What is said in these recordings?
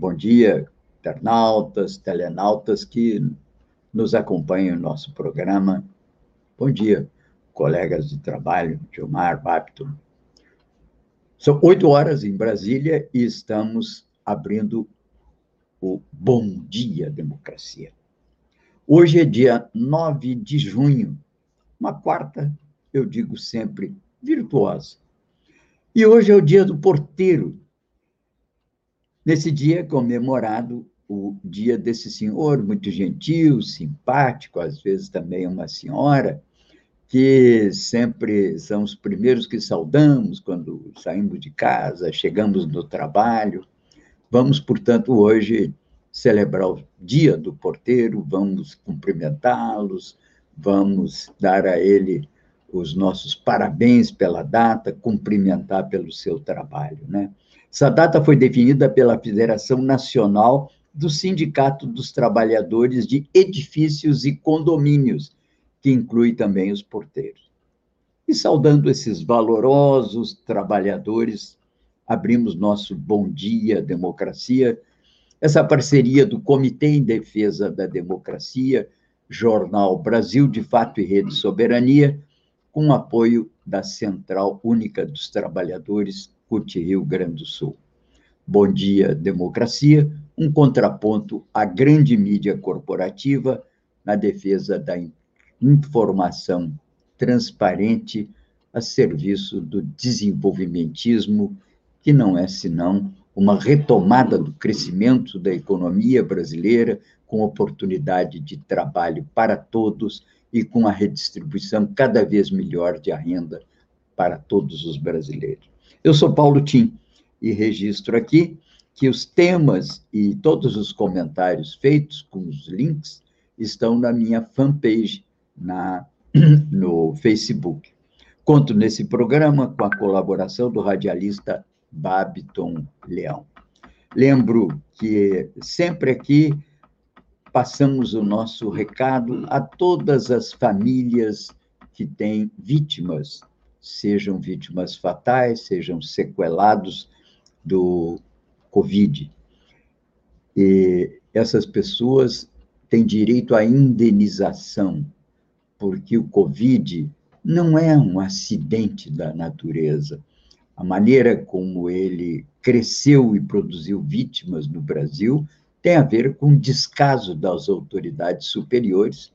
Bom dia, internautas, telenautas que nos acompanham no nosso programa. Bom dia, colegas de trabalho, Gilmar, Bapto. São oito horas em Brasília e estamos abrindo o Bom Dia Democracia. Hoje é dia 9 de junho, uma quarta, eu digo sempre, virtuosa. E hoje é o dia do porteiro, Nesse dia é comemorado o dia desse senhor, muito gentil, simpático, às vezes também uma senhora, que sempre são os primeiros que saudamos quando saímos de casa, chegamos no trabalho. Vamos, portanto, hoje celebrar o Dia do Porteiro, vamos cumprimentá-los, vamos dar a ele os nossos parabéns pela data, cumprimentar pelo seu trabalho, né? Essa data foi definida pela Federação Nacional do Sindicato dos Trabalhadores de Edifícios e Condomínios, que inclui também os porteiros. E saudando esses valorosos trabalhadores, abrimos nosso Bom Dia Democracia, essa parceria do Comitê em Defesa da Democracia, Jornal Brasil de Fato e Rede Soberania, com apoio da Central Única dos Trabalhadores CUT Rio Grande do Sul. Bom dia, democracia, um contraponto à grande mídia corporativa na defesa da informação transparente a serviço do desenvolvimentismo, que não é senão uma retomada do crescimento da economia brasileira, com oportunidade de trabalho para todos e com a redistribuição cada vez melhor de renda para todos os brasileiros. Eu sou Paulo Tim e registro aqui que os temas e todos os comentários feitos com os links estão na minha fanpage na, no Facebook. Conto nesse programa com a colaboração do radialista Babiton Leão. Lembro que sempre aqui passamos o nosso recado a todas as famílias que têm vítimas sejam vítimas fatais, sejam sequelados do Covid. E essas pessoas têm direito à indenização, porque o Covid não é um acidente da natureza. A maneira como ele cresceu e produziu vítimas no Brasil tem a ver com descaso das autoridades superiores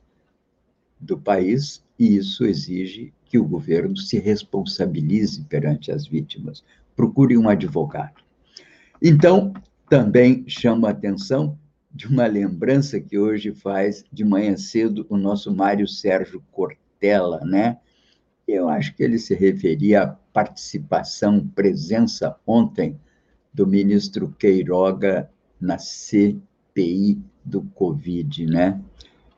do país, e isso exige que o governo se responsabilize perante as vítimas, procure um advogado. Então, também chama a atenção de uma lembrança que hoje faz de manhã cedo o nosso Mário Sérgio Cortella, né? Eu acho que ele se referia à participação, presença ontem do ministro Queiroga na CPI do Covid, né?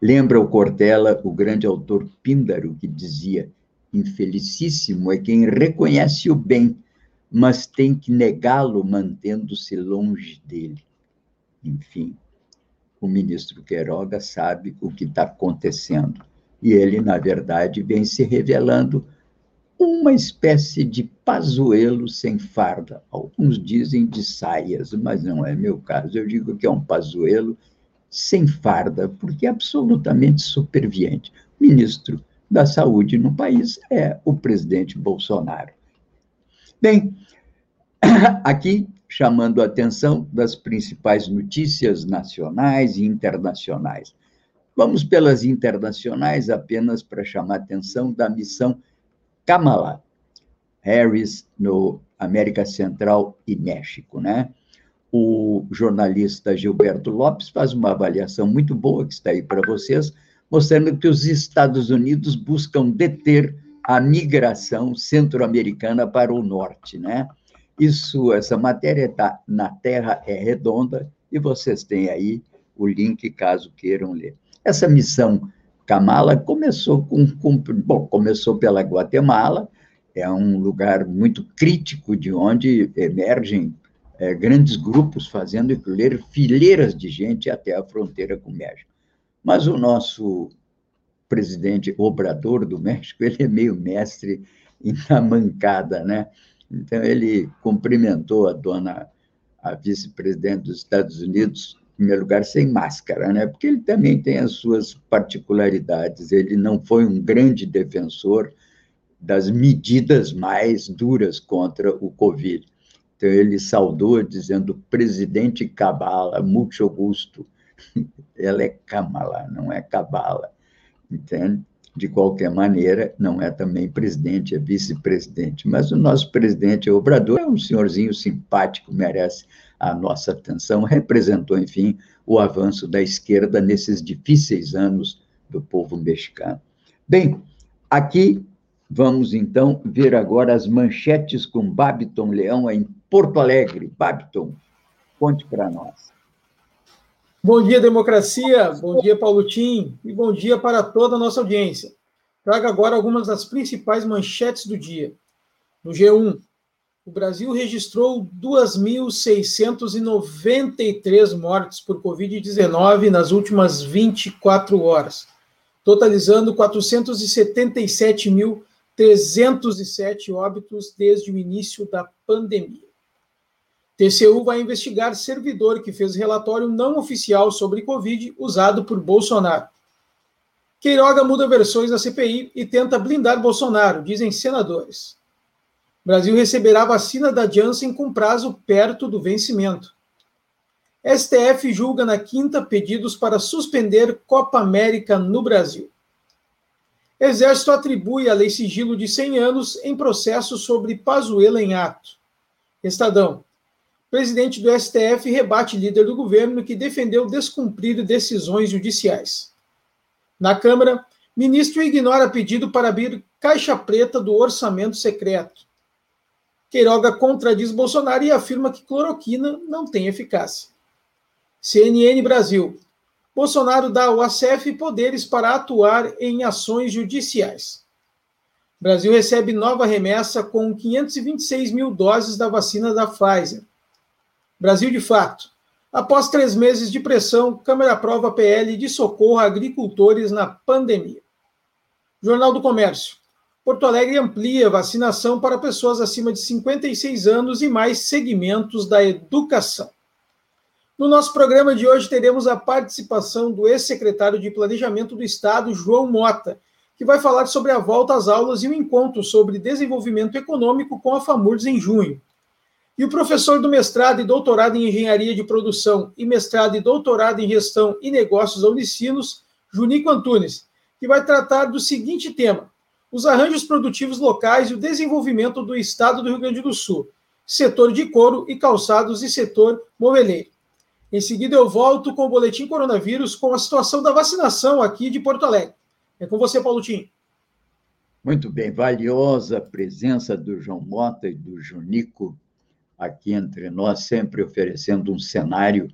Lembra o Cortella, o grande autor Píndaro, que dizia: Infelicíssimo é quem reconhece o bem, mas tem que negá-lo mantendo-se longe dele. Enfim, o ministro Queiroga sabe o que está acontecendo. E ele, na verdade, vem se revelando uma espécie de pazuelo sem farda. Alguns dizem de saias, mas não é meu caso. Eu digo que é um pazuelo sem farda, porque é absolutamente superviente. Ministro da saúde no país é o presidente Bolsonaro. Bem, aqui chamando a atenção das principais notícias nacionais e internacionais. Vamos pelas internacionais apenas para chamar a atenção da missão Kamala Harris no América Central e México, né? O jornalista Gilberto Lopes faz uma avaliação muito boa que está aí para vocês mostrando que os Estados Unidos buscam deter a migração centro-americana para o norte, né? Isso, essa matéria está na Terra é redonda e vocês têm aí o link caso queiram ler. Essa missão Kamala começou com, com bom, começou pela Guatemala, é um lugar muito crítico de onde emergem é, grandes grupos fazendo incluir fileiras de gente até a fronteira com o México. Mas o nosso presidente Obrador do México, ele é meio mestre na mancada, né? Então, ele cumprimentou a dona, a vice-presidente dos Estados Unidos, em primeiro lugar, sem máscara, né? Porque ele também tem as suas particularidades. Ele não foi um grande defensor das medidas mais duras contra o Covid. Então, ele saudou dizendo, presidente Cabala, muito augusto. Ela é Kamala, não é Cabala, entende? De qualquer maneira, não é também presidente, é vice-presidente. Mas o nosso presidente Obrador é um senhorzinho simpático, merece a nossa atenção, representou, enfim, o avanço da esquerda nesses difíceis anos do povo mexicano. Bem, aqui vamos então ver agora as manchetes com Babiton Leão em Porto Alegre. Babiton, conte para nós. Bom dia, democracia. Bom dia, Paulo Tim. E bom dia para toda a nossa audiência. Trago agora algumas das principais manchetes do dia. No G1, o Brasil registrou 2.693 mortes por Covid-19 nas últimas 24 horas, totalizando 477.307 óbitos desde o início da pandemia. TCU vai investigar servidor que fez relatório não oficial sobre Covid usado por Bolsonaro. Queiroga muda versões da CPI e tenta blindar Bolsonaro, dizem senadores. Brasil receberá vacina da Janssen com prazo perto do vencimento. STF julga na quinta pedidos para suspender Copa América no Brasil. Exército atribui a lei sigilo de 100 anos em processo sobre Pazuello em ato. Estadão. Presidente do STF rebate líder do governo que defendeu descumprir decisões judiciais. Na Câmara, ministro ignora pedido para abrir caixa preta do orçamento secreto. Queiroga contradiz Bolsonaro e afirma que cloroquina não tem eficácia. CNN Brasil. Bolsonaro dá ao ACF poderes para atuar em ações judiciais. Brasil recebe nova remessa com 526 mil doses da vacina da Pfizer. Brasil de fato. Após três meses de pressão, Câmara aprova PL de socorro a agricultores na pandemia. Jornal do Comércio. Porto Alegre amplia vacinação para pessoas acima de 56 anos e mais segmentos da educação. No nosso programa de hoje teremos a participação do ex-secretário de Planejamento do Estado, João Mota, que vai falar sobre a volta às aulas e o um encontro sobre desenvolvimento econômico com a FAMURS em junho. E o professor do mestrado e doutorado em Engenharia de Produção e mestrado e doutorado em Gestão e Negócios da Unicinos, Junico Antunes, que vai tratar do seguinte tema: os arranjos produtivos locais e o desenvolvimento do Estado do Rio Grande do Sul, setor de couro e calçados e setor moveleiro. Em seguida, eu volto com o boletim coronavírus com a situação da vacinação aqui de Porto Alegre. É com você, Paulo Tim. Muito bem, valiosa presença do João Mota e do Junico aqui entre nós, sempre oferecendo um cenário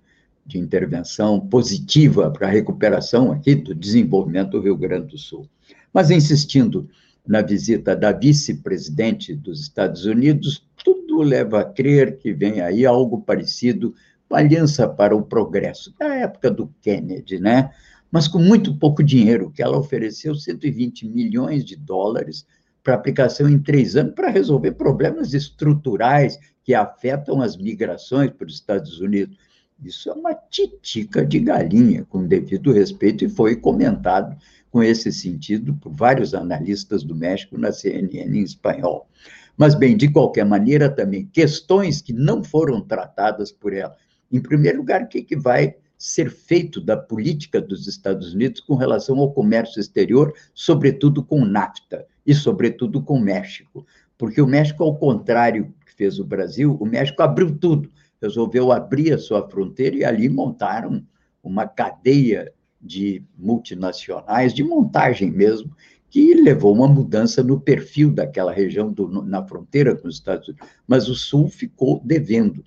de intervenção positiva para a recuperação aqui do desenvolvimento do Rio Grande do Sul. Mas insistindo na visita da vice-presidente dos Estados Unidos, tudo leva a crer que vem aí algo parecido com a Aliança para o Progresso, da época do Kennedy, né? Mas com muito pouco dinheiro, que ela ofereceu 120 milhões de dólares para aplicação em três anos para resolver problemas estruturais que afetam as migrações para os Estados Unidos. Isso é uma titica de galinha, com devido respeito, e foi comentado com esse sentido por vários analistas do México na CNN em espanhol. Mas, bem, de qualquer maneira, também questões que não foram tratadas por ela. Em primeiro lugar, o que, que vai ser feito da política dos Estados Unidos com relação ao comércio exterior, sobretudo com NAFTA e, sobretudo, com o México? Porque o México, ao contrário que fez o Brasil, o México abriu tudo, resolveu abrir a sua fronteira e ali montaram uma cadeia de multinacionais, de montagem mesmo, que levou uma mudança no perfil daquela região do, na fronteira com os Estados Unidos. Mas o Sul ficou devendo.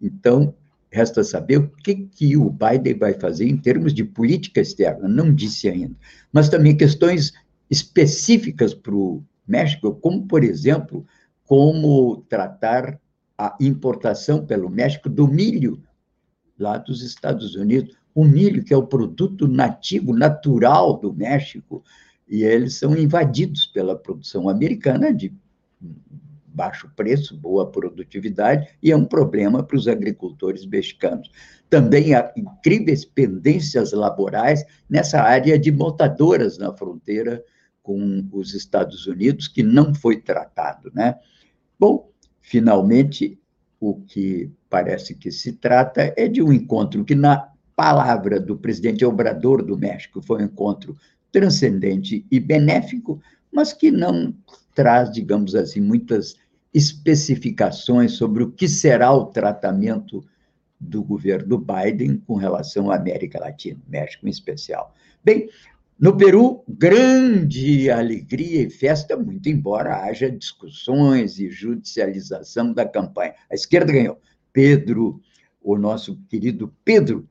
Então, resta saber o que, que o Biden vai fazer em termos de política externa, não disse ainda, mas também questões específicas para o México, como, por exemplo, como tratar a importação pelo México do milho lá dos Estados Unidos. O milho, que é o produto nativo, natural do México, e eles são invadidos pela produção americana de baixo preço, boa produtividade, e é um problema para os agricultores mexicanos. Também há incríveis pendências laborais nessa área de montadoras na fronteira com os Estados Unidos, que não foi tratado, né? Bom, finalmente, o que parece que se trata é de um encontro que, na palavra do presidente Obrador do México, foi um encontro transcendente e benéfico, mas que não traz, digamos assim, muitas especificações sobre o que será o tratamento do governo Biden com relação à América Latina, México em especial. Bem, no Peru, grande alegria e festa, muito embora haja discussões e judicialização da campanha. A esquerda ganhou. Pedro, o nosso querido Pedro,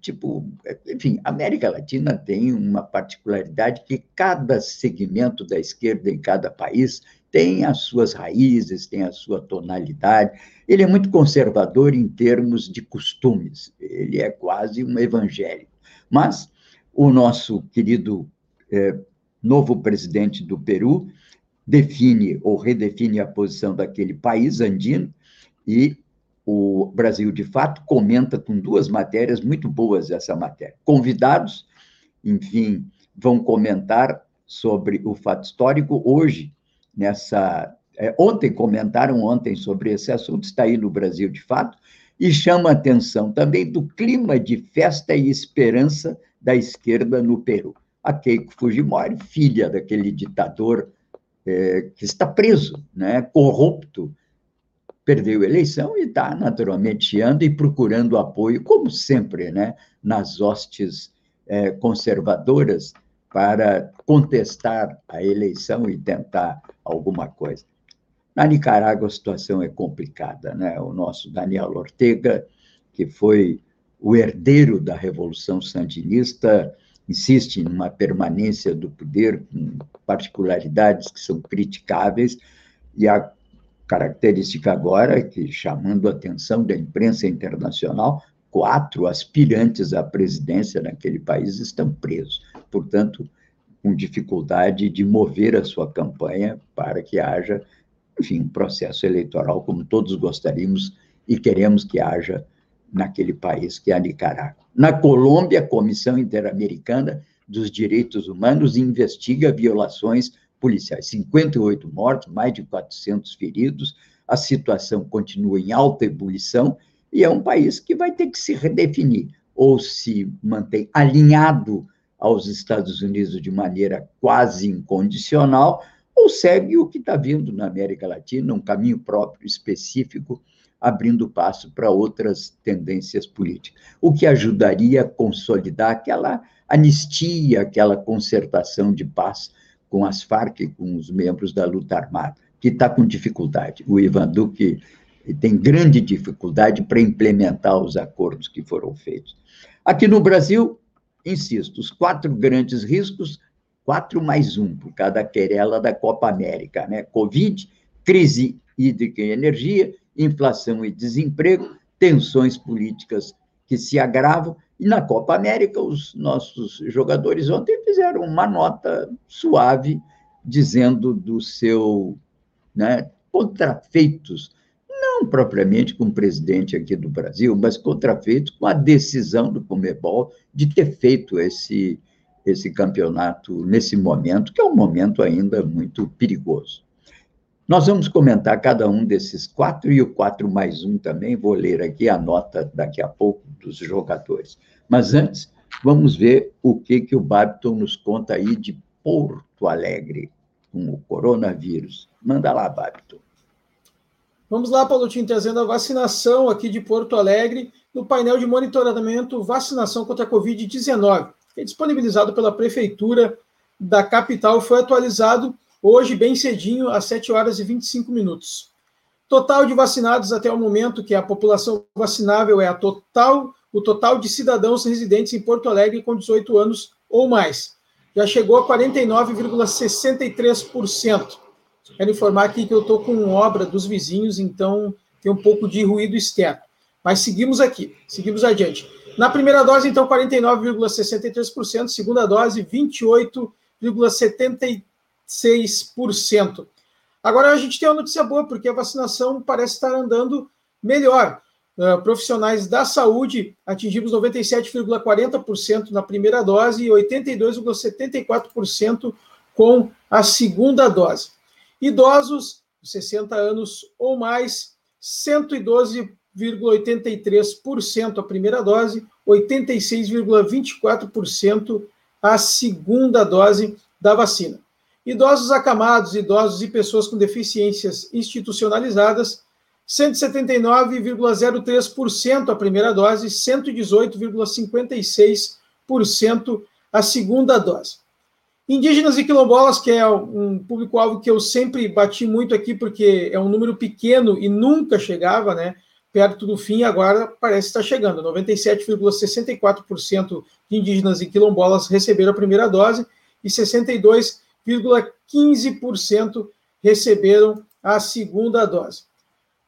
tipo, enfim, a América Latina tem uma particularidade que cada segmento da esquerda em cada país tem as suas raízes, tem a sua tonalidade. Ele é muito conservador em termos de costumes, ele é quase um evangélico. Mas o nosso querido é, novo presidente do Peru define ou redefine a posição daquele país andino e o Brasil, de fato, comenta com duas matérias muito boas essa matéria. Convidados, enfim, vão comentar sobre o fato histórico hoje, nessa. É, ontem comentaram ontem sobre esse assunto, está aí no Brasil de fato, e chama atenção também do clima de festa e esperança da esquerda no Peru. A Keiko Fujimori, filha daquele ditador é, que está preso, né, corrupto, perdeu a eleição e está naturalmente chiando e procurando apoio, como sempre, né, nas hostes é, conservadoras para contestar a eleição e tentar alguma coisa. Na Nicarágua a situação é complicada, né? O nosso Daniel Ortega, que foi o herdeiro da Revolução Sandinista insiste numa permanência do poder com particularidades que são criticáveis, e a característica agora, que chamando a atenção da imprensa internacional, quatro aspirantes à presidência naquele país estão presos. Portanto, com dificuldade de mover a sua campanha para que haja, enfim, um processo eleitoral como todos gostaríamos e queremos que haja naquele país, que é a Nicarágua. Na Colômbia, a Comissão Interamericana dos Direitos Humanos investiga violações policiais. 58 mortos, mais de 400 feridos, a situação continua em alta ebulição e é um país que vai ter que se redefinir, ou se mantém alinhado aos Estados Unidos de maneira quase incondicional, ou segue o que está vindo na América Latina, um caminho próprio específico abrindo passo para outras tendências políticas, o que ajudaria a consolidar aquela anistia, aquela concertação de paz com as Farc e com os membros da luta armada, que está com dificuldade. O Ivan Duque tem grande dificuldade para implementar os acordos que foram feitos. Aqui no Brasil, insisto, os quatro grandes riscos, quatro mais um por cada querela da Copa América, né? Covid, crise hídrica e energia inflação e desemprego, tensões políticas que se agravam. E na Copa América, os nossos jogadores ontem fizeram uma nota suave, dizendo do seu né, contrafeitos, não propriamente com o presidente aqui do Brasil, mas contrafeitos com a decisão do Comebol de ter feito esse, esse campeonato nesse momento, que é um momento ainda muito perigoso. Nós vamos comentar cada um desses quatro e o quatro mais um também. Vou ler aqui a nota daqui a pouco dos jogadores. Mas antes, vamos ver o que, que o Babiton nos conta aí de Porto Alegre com o coronavírus. Manda lá, Babiton. Vamos lá, Paulotinho, trazendo a vacinação aqui de Porto Alegre no painel de monitoramento vacinação contra a Covid-19, é disponibilizado pela Prefeitura da capital, foi atualizado hoje, bem cedinho, às 7 horas e 25 minutos. Total de vacinados até o momento, que é a população vacinável é a total, o total de cidadãos residentes em Porto Alegre com 18 anos ou mais. Já chegou a 49,63%. Quero informar aqui que eu estou com obra dos vizinhos, então tem um pouco de ruído externo. Mas seguimos aqui, seguimos adiante. Na primeira dose, então, 49,63%, segunda dose, 28,76%. Agora a gente tem uma notícia boa, porque a vacinação parece estar andando melhor. Uh, profissionais da saúde atingimos 97,40% na primeira dose e 82,74% com a segunda dose. Idosos, 60 anos ou mais, 112,83% a primeira dose, 86,24% a segunda dose da vacina. Idosos acamados, idosos e pessoas com deficiências institucionalizadas, 179,03% a primeira dose, 118,56% a segunda dose. Indígenas e quilombolas, que é um público-alvo que eu sempre bati muito aqui, porque é um número pequeno e nunca chegava, né? Perto do fim, agora parece estar chegando. 97,64% de indígenas e quilombolas receberam a primeira dose e 62 0,15% receberam a segunda dose.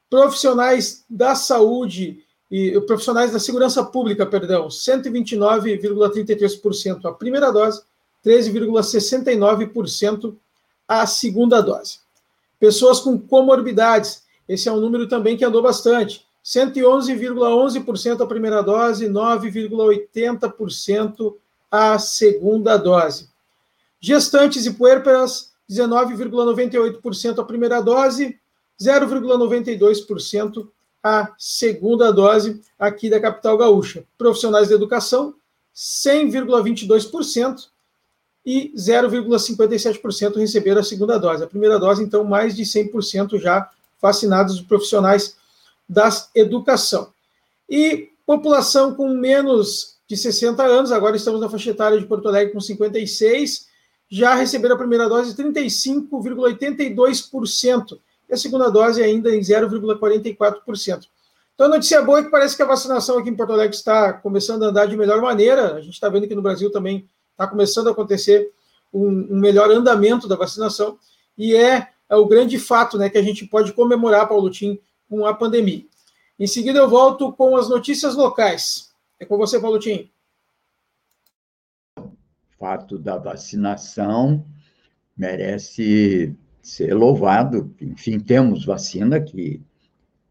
Profissionais da saúde e profissionais da segurança pública, perdão, 129,33% a primeira dose, 13,69% a segunda dose. Pessoas com comorbidades, esse é um número também que andou bastante. 111,11% a primeira dose, 9,80% a segunda dose. Gestantes e puérperas, 19,98% a primeira dose, 0,92% a segunda dose aqui da capital gaúcha. Profissionais da educação, 100,22% e 0,57% receberam a segunda dose. A primeira dose, então, mais de 100% já vacinados os profissionais da educação. E população com menos de 60 anos, agora estamos na faixa etária de Porto Alegre com 56, já receberam a primeira dose 35,82%, e a segunda dose ainda em 0,44%. Então, a notícia boa é que parece que a vacinação aqui em Porto Alegre está começando a andar de melhor maneira. A gente está vendo que no Brasil também está começando a acontecer um, um, melhor andamento da vacinação, e é, é, o grande fato né, que a gente pode comemorar, Paulo Tim, com a pandemia. Em seguida, eu volto com as notícias locais. É com você, Paulo Tim fato da vacinação merece ser louvado. Enfim, temos vacina que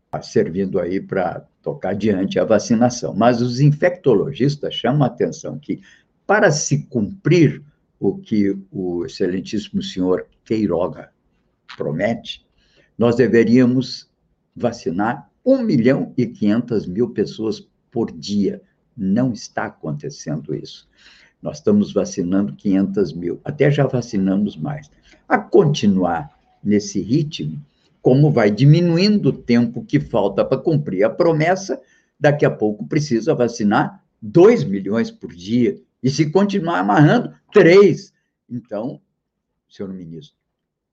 está servindo aí para tocar adiante a vacinação. Mas os infectologistas chamam a atenção que, para se cumprir o que o excelentíssimo senhor Queiroga promete, nós deveríamos vacinar 1 milhão e 500 mil pessoas por dia. Não está acontecendo isso. Nós estamos vacinando 500 mil, até já vacinamos mais. A continuar nesse ritmo, como vai diminuindo o tempo que falta para cumprir a promessa, daqui a pouco precisa vacinar 2 milhões por dia. E se continuar amarrando, 3. Então, senhor ministro,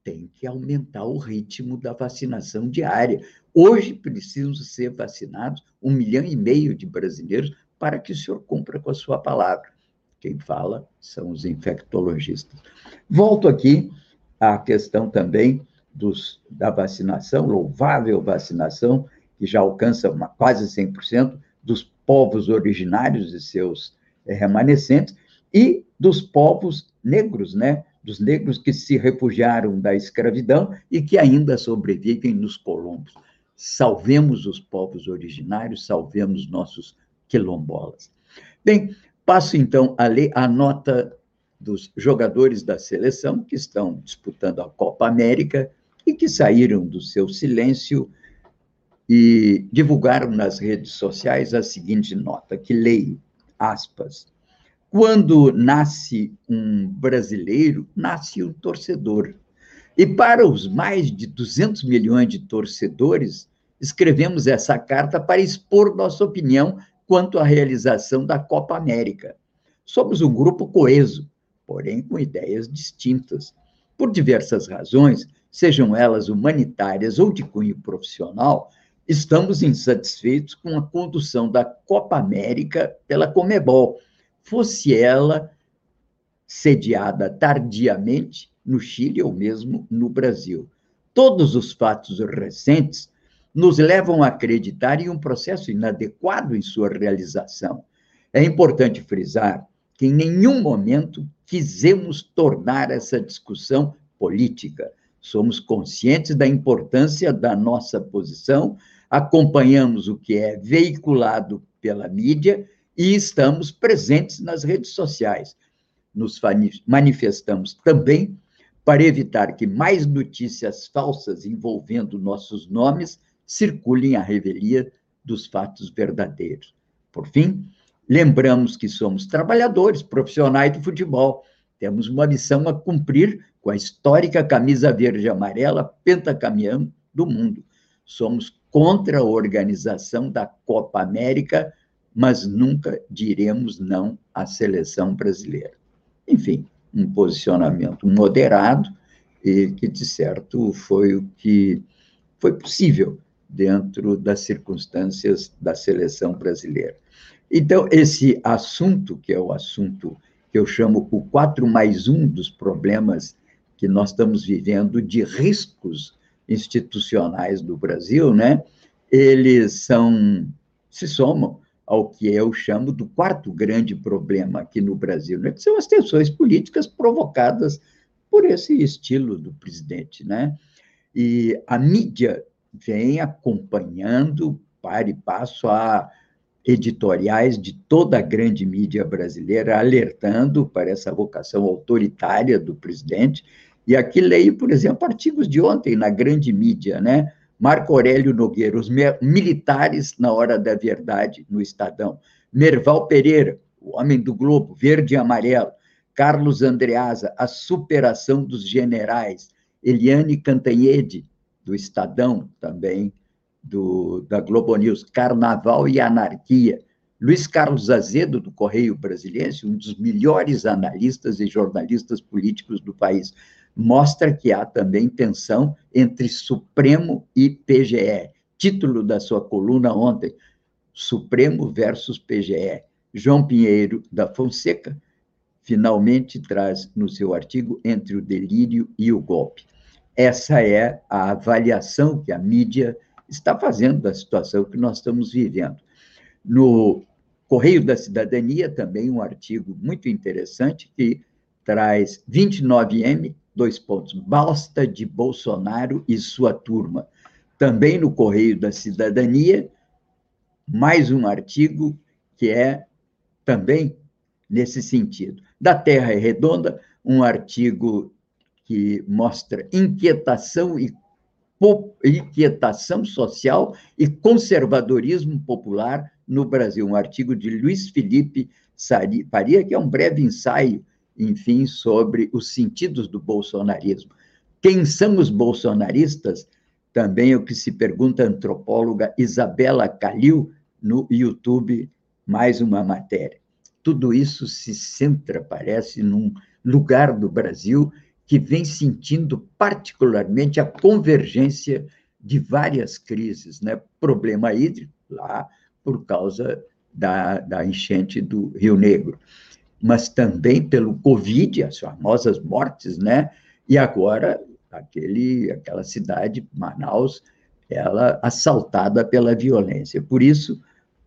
tem que aumentar o ritmo da vacinação diária. Hoje precisam ser vacinados um milhão e meio de brasileiros para que o senhor cumpra com a sua palavra. Quem fala são os infectologistas. Volto aqui à questão também dos, da vacinação, louvável vacinação, que já alcança uma, quase 100% dos povos originários e seus é, remanescentes, e dos povos negros, né? Dos negros que se refugiaram da escravidão e que ainda sobrevivem nos colombos. Salvemos os povos originários, salvemos nossos quilombolas. Bem, Passo então a ler a nota dos jogadores da seleção que estão disputando a Copa América e que saíram do seu silêncio e divulgaram nas redes sociais a seguinte nota, que leio, aspas, quando nasce um brasileiro, nasce um torcedor. E para os mais de 200 milhões de torcedores, escrevemos essa carta para expor nossa opinião quanto à realização da Copa América. Somos um grupo coeso, porém com ideias distintas. Por diversas razões, sejam elas humanitárias ou de cunho profissional, estamos insatisfeitos com a condução da Copa América pela Comebol, fosse ela sediada tardiamente no Chile ou mesmo no Brasil. Todos os fatos recentes nos levam a acreditar em um processo inadequado em sua realização. É importante frisar que em nenhum momento quisemos tornar essa discussão política. Somos conscientes da importância da nossa posição, acompanhamos o que é veiculado pela mídia e estamos presentes nas redes sociais. Nos manifestamos também para evitar que mais notícias falsas envolvendo nossos nomes circulem à revelia dos fatos verdadeiros. Por fim, lembramos que somos trabalhadores profissionais do futebol. Temos uma missão a cumprir com a histórica camisa verde e amarela pentacampeã do mundo. Somos contra a organização da Copa América, mas nunca diremos não à seleção brasileira. Enfim, um posicionamento moderado e que, de certo, foi o que foi possível dentro das circunstâncias da seleção brasileira. Então, esse assunto, que é o assunto que eu chamo o 4 mais 1 dos problemas que nós estamos vivendo de riscos institucionais do Brasil, né? Eles são se somam ao que eu chamo do quarto grande problema aqui no Brasil, né? que são as tensões políticas provocadas por esse estilo do presidente. Né? E a mídia vem acompanhando, para e passo, a editoriais de toda a grande mídia brasileira alertando para essa vocação autoritária do presidente. E aqui leio, por exemplo, artigos de ontem na grande mídia, né? Marco Aurélio Nogueira, os militares na hora da verdade, no Estadão. Merval Pereira, o homem do Globo, verde e amarelo. Carlos Andreasa, a superação dos generais. Eliane Cantanhede, do Estadão, também do, da Globo News, Carnaval e Anarquia. Luiz Carlos Azedo, do Correio Brasiliense, um dos melhores analistas e jornalistas políticos do país mostra que há também tensão entre Supremo e PGE. Título da sua coluna ontem: Supremo versus PGE. João Pinheiro da Fonseca finalmente traz no seu artigo Entre o Delírio e o Golpe. Essa é a avaliação que a mídia está fazendo da situação que nós estamos vivendo. No Correio da Cidadania, também um artigo muito interessante que traz 29M dois pontos, basta de Bolsonaro e sua turma. Também no Correio da Cidadania, mais um artigo que é também nesse sentido. Da Terra é Redonda, um artigo que mostra inquietação e inquietação social e conservadorismo popular no Brasil, um artigo de Luiz Felipe Faria, que é um breve ensaio enfim, sobre os sentidos do bolsonarismo. Quem são os bolsonaristas? Também é o que se pergunta a antropóloga Isabela Calil no YouTube, mais uma matéria. Tudo isso se centra, parece, num lugar do Brasil que vem sentindo particularmente a convergência de várias crises, né? Problema hídrico lá por causa da, da enchente do Rio Negro mas também pelo Covid, as famosas mortes, né? E agora aquele, aquela cidade, Manaus, ela assaltada pela violência. Por isso,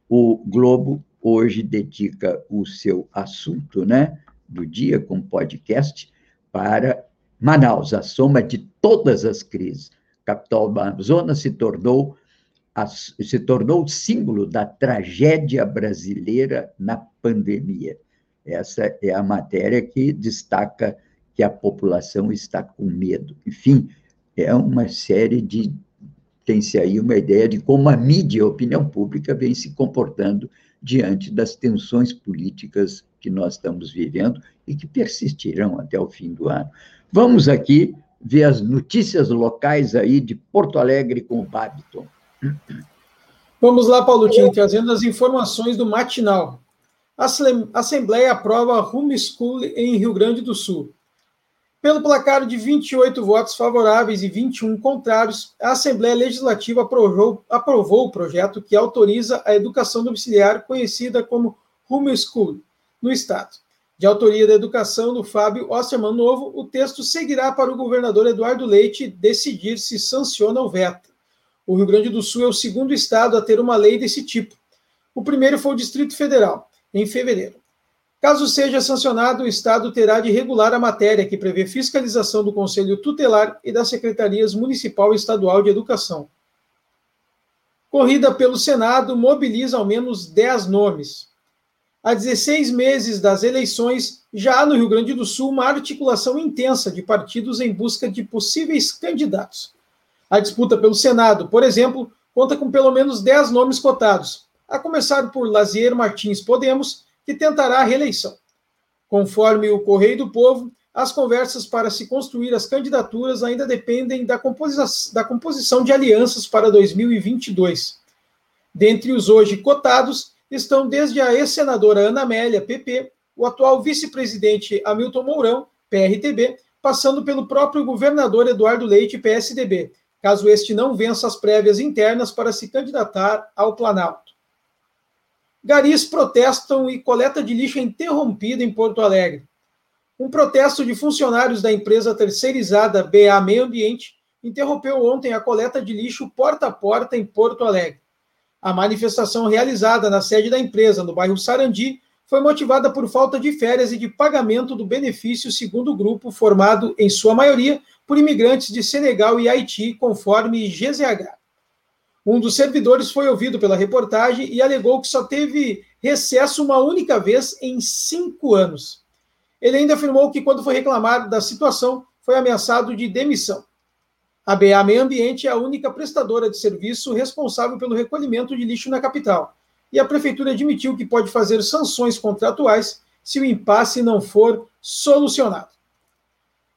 o Globo hoje dedica o seu assunto, né, do dia com podcast para Manaus, a soma de todas as crises. capital do Amazonas se tornou se tornou símbolo da tragédia brasileira na pandemia. Essa é a matéria que destaca que a população está com medo. Enfim, é uma série de. Tem-se aí uma ideia de como a mídia a opinião pública vem se comportando diante das tensões políticas que nós estamos vivendo e que persistirão até o fim do ano. Vamos aqui ver as notícias locais aí de Porto Alegre com o Babiton. Vamos lá, Paulo Tim, trazendo as informações do matinal. Assembleia aprova Homeschool em Rio Grande do Sul. Pelo placar de 28 votos favoráveis e 21 contrários, a Assembleia Legislativa aprovou, aprovou o projeto que autoriza a educação domiciliar, conhecida como Homeschool, no Estado. De autoria da educação do Fábio Osterman Novo, o texto seguirá para o governador Eduardo Leite decidir se sanciona ou veta. O Rio Grande do Sul é o segundo estado a ter uma lei desse tipo. O primeiro foi o Distrito Federal, em fevereiro. Caso seja sancionado, o Estado terá de regular a matéria que prevê fiscalização do Conselho Tutelar e das Secretarias Municipal e Estadual de Educação. Corrida pelo Senado mobiliza ao menos 10 nomes. Há 16 meses das eleições, já há no Rio Grande do Sul uma articulação intensa de partidos em busca de possíveis candidatos. A disputa pelo Senado, por exemplo, conta com pelo menos 10 nomes cotados, a começar por Lazier Martins Podemos que tentará a reeleição. Conforme o Correio do Povo, as conversas para se construir as candidaturas ainda dependem da, composição, da composição de alianças para 2022. Dentre os hoje cotados estão desde a ex-senadora Ana Amélia, PP, o atual vice-presidente Hamilton Mourão, PRTB, passando pelo próprio governador Eduardo Leite, PSDB, caso este não vença as prévias internas para se candidatar ao Planalto. Garis protestam e coleta de lixo é interrompida em Porto Alegre. Um protesto de funcionários da empresa terceirizada BA Meio Ambiente interrompeu ontem a coleta de lixo porta a porta em Porto Alegre. A manifestação realizada na sede da empresa, no bairro Sarandi, foi motivada por falta de férias e de pagamento do benefício, segundo o grupo, formado, em sua maioria, por imigrantes de Senegal e Haiti, conforme GZH. Um dos servidores foi ouvido pela reportagem e alegou que só teve recesso uma única vez em cinco anos. Ele ainda afirmou que, quando foi reclamado da situação, foi ameaçado de demissão. A BA Meio Ambiente é a única prestadora de serviço responsável pelo recolhimento de lixo na capital. E a prefeitura admitiu que pode fazer sanções contratuais se o impasse não for solucionado.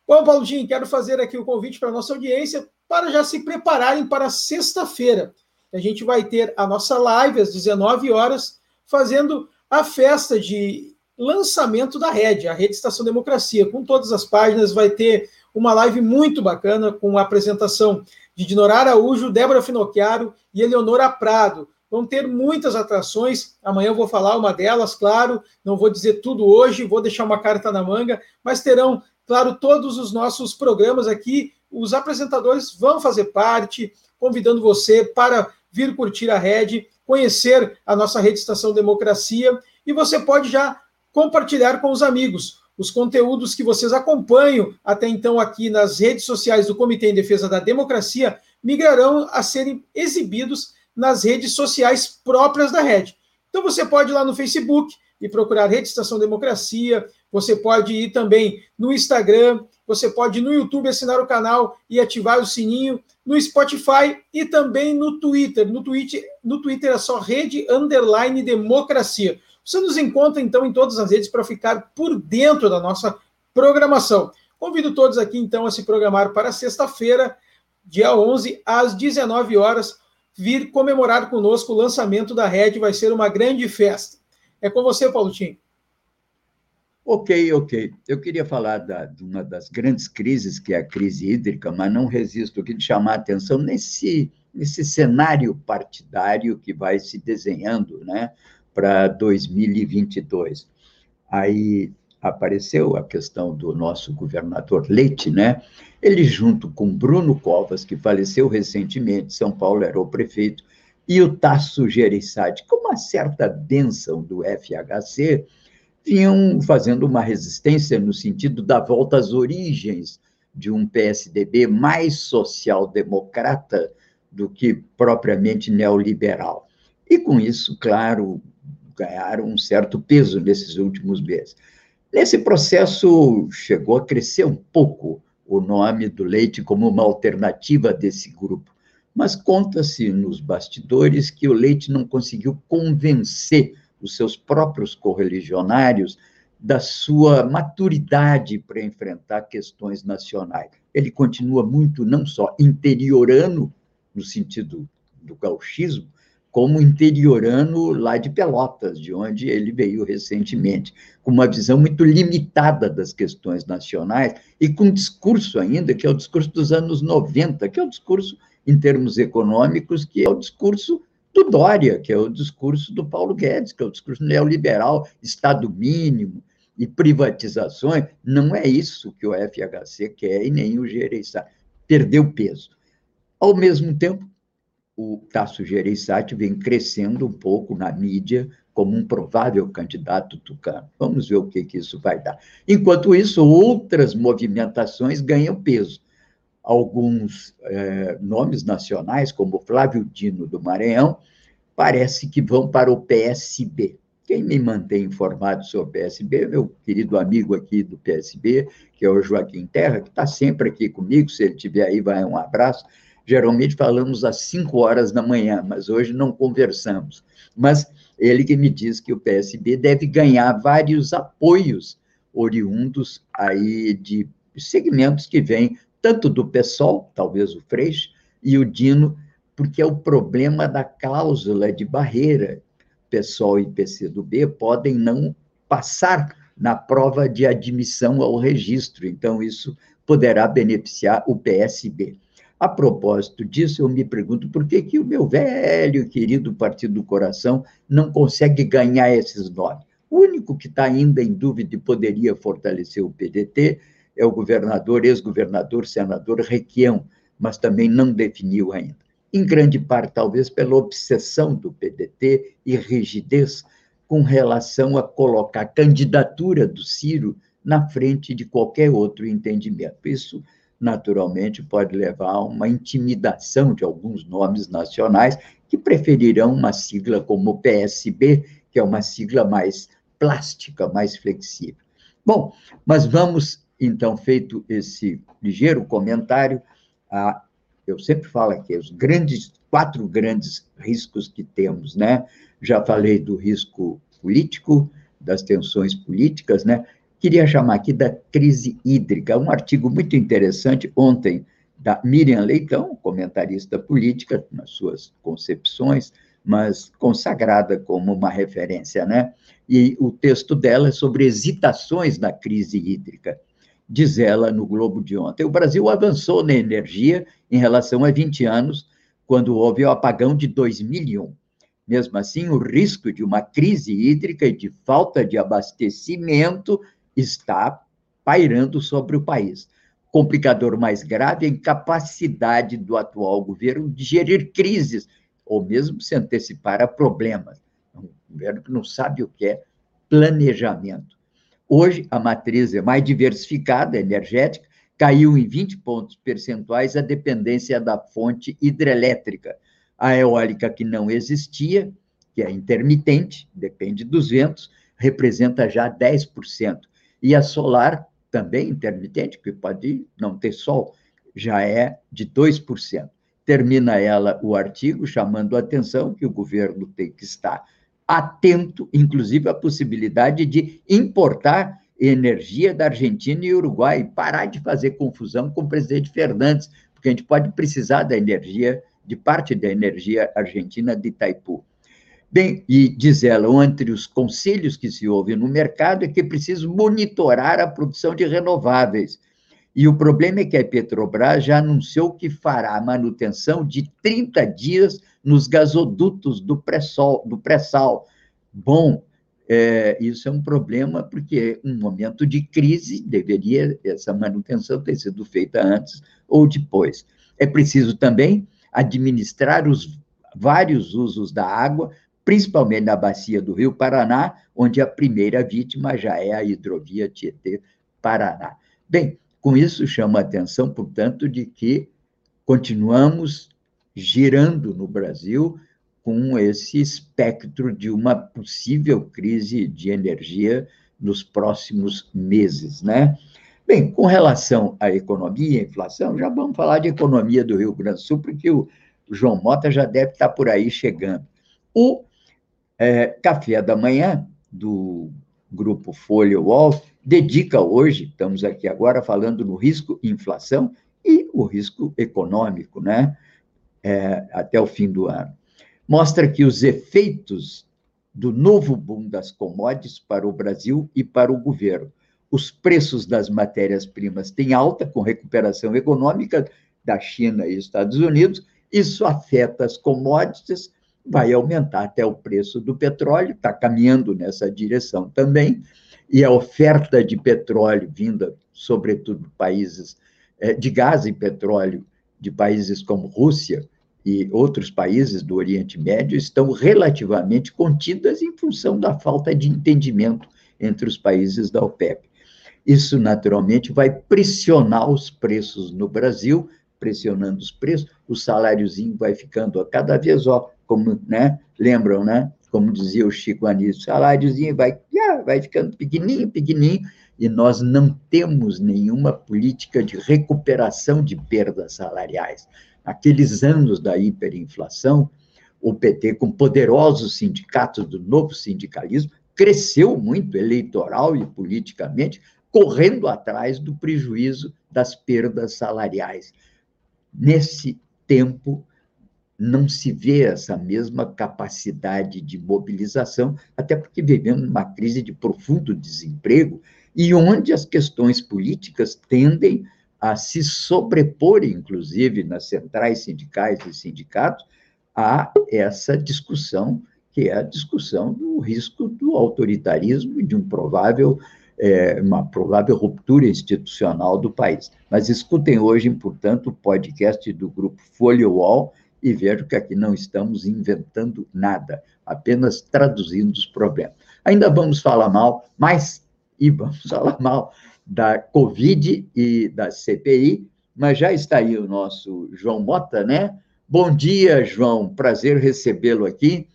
Bom, Paulinho, quero fazer aqui o convite para a nossa audiência para já se prepararem para sexta-feira. A gente vai ter a nossa live às 19 horas, fazendo a festa de lançamento da rede, a Rede Estação Democracia, com todas as páginas. Vai ter uma live muito bacana com a apresentação de Dinorá Araújo, Débora Finocchiaro e Eleonora Prado. Vão ter muitas atrações. Amanhã eu vou falar uma delas, claro. Não vou dizer tudo hoje, vou deixar uma carta na manga, mas terão, claro, todos os nossos programas aqui os apresentadores vão fazer parte, convidando você para vir curtir a rede, conhecer a nossa rede Estação Democracia e você pode já compartilhar com os amigos os conteúdos que vocês acompanham até então aqui nas redes sociais do Comitê em Defesa da Democracia migrarão a serem exibidos nas redes sociais próprias da rede. Então você pode ir lá no Facebook e procurar Rede Estação Democracia, você pode ir também no Instagram, você pode no YouTube assinar o canal e ativar o sininho, no Spotify e também no Twitter. No Twitter, no Twitter é só rede underline democracia. Você nos encontra então em todas as redes para ficar por dentro da nossa programação. Convido todos aqui então a se programar para sexta-feira, dia 11, às 19 horas, vir comemorar conosco o lançamento da rede, vai ser uma grande festa. É com você, Paulo Tim. Ok, ok. Eu queria falar da, de uma das grandes crises, que é a crise hídrica, mas não resisto aqui de chamar a atenção nesse, nesse cenário partidário que vai se desenhando né, para 2022. Aí apareceu a questão do nosso governador Leite, né? Ele, junto com Bruno Covas, que faleceu recentemente, São Paulo era o prefeito, e o Tasso Gereissati, uma certa bênção do FHC, vinham fazendo uma resistência no sentido da volta às origens de um PSDB mais social-democrata do que propriamente neoliberal. E com isso, claro, ganharam um certo peso nesses últimos meses. Nesse processo, chegou a crescer um pouco o nome do Leite como uma alternativa desse grupo, mas conta-se nos bastidores que o Leite não conseguiu convencer os seus próprios correligionários da sua maturidade para enfrentar questões nacionais. Ele continua muito, não só interiorano, no sentido do gauchismo, como interiorano lá de Pelotas, de onde ele veio recentemente, com uma visão muito limitada das questões nacionais e com um discurso ainda, que é o discurso dos anos 90, que é o discurso, em termos econômicos, que é o discurso do Dória, que é o discurso do Paulo Guedes, que é o discurso neoliberal, Estado mínimo e privatizações. Não é isso que o FHC quer e nem o Gereissati. Perdeu peso. Ao mesmo tempo, o Tasso Gereissati vem crescendo um pouco na mídia como um provável candidato tucano. Vamos ver o que, que isso vai dar. Enquanto isso, outras movimentações ganham peso. Alguns é, nomes nacionais, como Flávio Dino do Maranhão, parece que vão para o PSB. Quem me mantém informado sobre o PSB, meu querido amigo aqui do PSB, que é o Joaquim Terra, que está sempre aqui comigo, se ele estiver aí, vai um abraço Geralmente falamos às 5 horas da manhã, mas hoje não conversamos. Mas ele que me diz que o PSB deve ganhar vários apoios oriundos aí de segmentos que vêm tanto do PSOL, talvez o Freixo, e o Dino, porque é o problema da cláusula de barreira. PSOL e PCdoB podem não passar na prova de admissão ao registro, então isso poderá beneficiar o PSB. A propósito disso, eu me pergunto por que, que o meu velho querido Partido do Coração não consegue ganhar esses nove. O único que está ainda em dúvida e poderia fortalecer o PDT é o governador, ex-governador, senador Requião, mas também não definiu ainda. Em grande parte, talvez pela obsessão do PDT e rigidez com relação a colocar a candidatura do Ciro na frente de qualquer outro entendimento. Isso naturalmente pode levar a uma intimidação de alguns nomes nacionais que preferirão uma sigla como PSB, que é uma sigla mais plástica, mais flexível. Bom, mas vamos, então, feito esse ligeiro comentário, a, eu sempre falo aqui, os grandes, quatro grandes riscos que temos, né? Já falei do risco político, das tensões políticas, né? Queria chamar aqui da crise hídrica, um artigo muito interessante ontem da Miriam Leitão, comentarista política, nas suas concepções, mas consagrada como uma referência, né? E o texto dela é sobre hesitações na crise hídrica. Diz ela no Globo de ontem: o Brasil avançou na energia em relação a 20 anos, quando houve o apagão de 2001. Mesmo assim, o risco de uma crise hídrica e de falta de abastecimento está pairando sobre o país. Complicador mais grave é a incapacidade do atual governo de gerir crises, ou mesmo se antecipar a problemas. Um governo que não sabe o que é planejamento. Hoje, a matriz é mais diversificada, energética, caiu em 20 pontos percentuais a dependência da fonte hidrelétrica. A eólica, que não existia, que é intermitente, depende dos ventos, representa já 10%. E a solar, também intermitente, que pode não ter sol, já é de 2%. Termina ela o artigo chamando a atenção que o governo tem que estar atento, inclusive, à possibilidade de importar energia da Argentina e Uruguai, parar de fazer confusão com o presidente Fernandes, porque a gente pode precisar da energia, de parte da energia argentina de Itaipu. Bem, e diz ela, entre os conselhos que se ouvem no mercado é que é preciso monitorar a produção de renováveis. E o problema é que a Petrobras já anunciou que fará manutenção de 30 dias nos gasodutos do pré-sal. Do pré. Bom, é, isso é um problema porque um momento de crise deveria essa manutenção ter sido feita antes ou depois. É preciso também administrar os vários usos da água principalmente na bacia do Rio Paraná, onde a primeira vítima já é a hidrovia Tietê-Paraná. Bem, com isso chama a atenção, portanto, de que continuamos girando no Brasil com esse espectro de uma possível crise de energia nos próximos meses, né? Bem, com relação à economia e inflação, já vamos falar de economia do Rio Grande do Sul, porque o João Mota já deve estar por aí chegando. O é, Café da Manhã, do grupo Folha Wall, dedica hoje, estamos aqui agora falando no risco inflação e o risco econômico, né? É, até o fim do ano. mostra que os efeitos do novo boom das commodities para o Brasil e para o governo. Os preços das matérias-primas têm alta, com recuperação econômica da China e Estados Unidos, isso afeta as commodities, vai aumentar até o preço do petróleo, está caminhando nessa direção também, e a oferta de petróleo vinda, sobretudo, de países é, de gás e petróleo de países como Rússia e outros países do Oriente Médio estão relativamente contidas em função da falta de entendimento entre os países da OPEP. Isso, naturalmente, vai pressionar os preços no Brasil, pressionando os preços, o saláriozinho vai ficando a cada vez, ó, como, né, lembram, né, como dizia o Chico Anísio, o saláriozinho vai, vai ficando pequenininho, pequenininho, e nós não temos nenhuma política de recuperação de perdas salariais. Aqueles anos da hiperinflação, o PT, com poderosos sindicatos do novo sindicalismo, cresceu muito eleitoral e politicamente, correndo atrás do prejuízo das perdas salariais. Nesse tempo, não se vê essa mesma capacidade de mobilização, até porque vivemos uma crise de profundo desemprego e onde as questões políticas tendem a se sobrepor, inclusive nas centrais sindicais e sindicatos, a essa discussão, que é a discussão do risco do autoritarismo e de um provável, é, uma provável ruptura institucional do país. Mas escutem hoje, portanto, o podcast do grupo Folha Wall e vejam que aqui não estamos inventando nada, apenas traduzindo os problemas. Ainda vamos falar mal, mas e vamos falar mal da Covid e da CPI, mas já está aí o nosso João Mota, né? Bom dia, João, prazer recebê-lo aqui.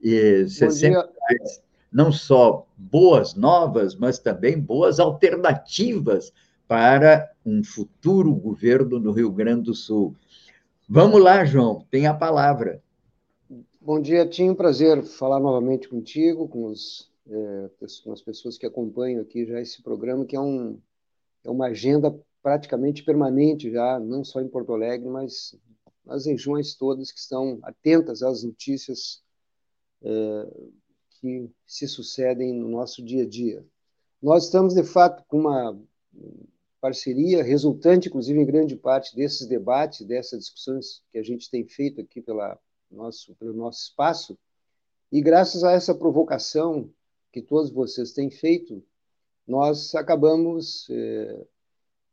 E você sempre traz não só boas novas, mas também boas alternativas para um futuro governo no Rio Grande do Sul. Vamos lá, João, tem a palavra. Bom dia, um prazer falar novamente contigo, com os é, com as pessoas que acompanham aqui já esse programa, que é, um, é uma agenda praticamente permanente já, não só em Porto Alegre, mas nas regiões todas que estão atentas às notícias é, que se sucedem no nosso dia a dia. Nós estamos, de fato, com uma parceria resultante, inclusive, em grande parte desses debates, dessas discussões que a gente tem feito aqui pela nosso, pelo nosso espaço, e graças a essa provocação que todos vocês têm feito, nós acabamos é,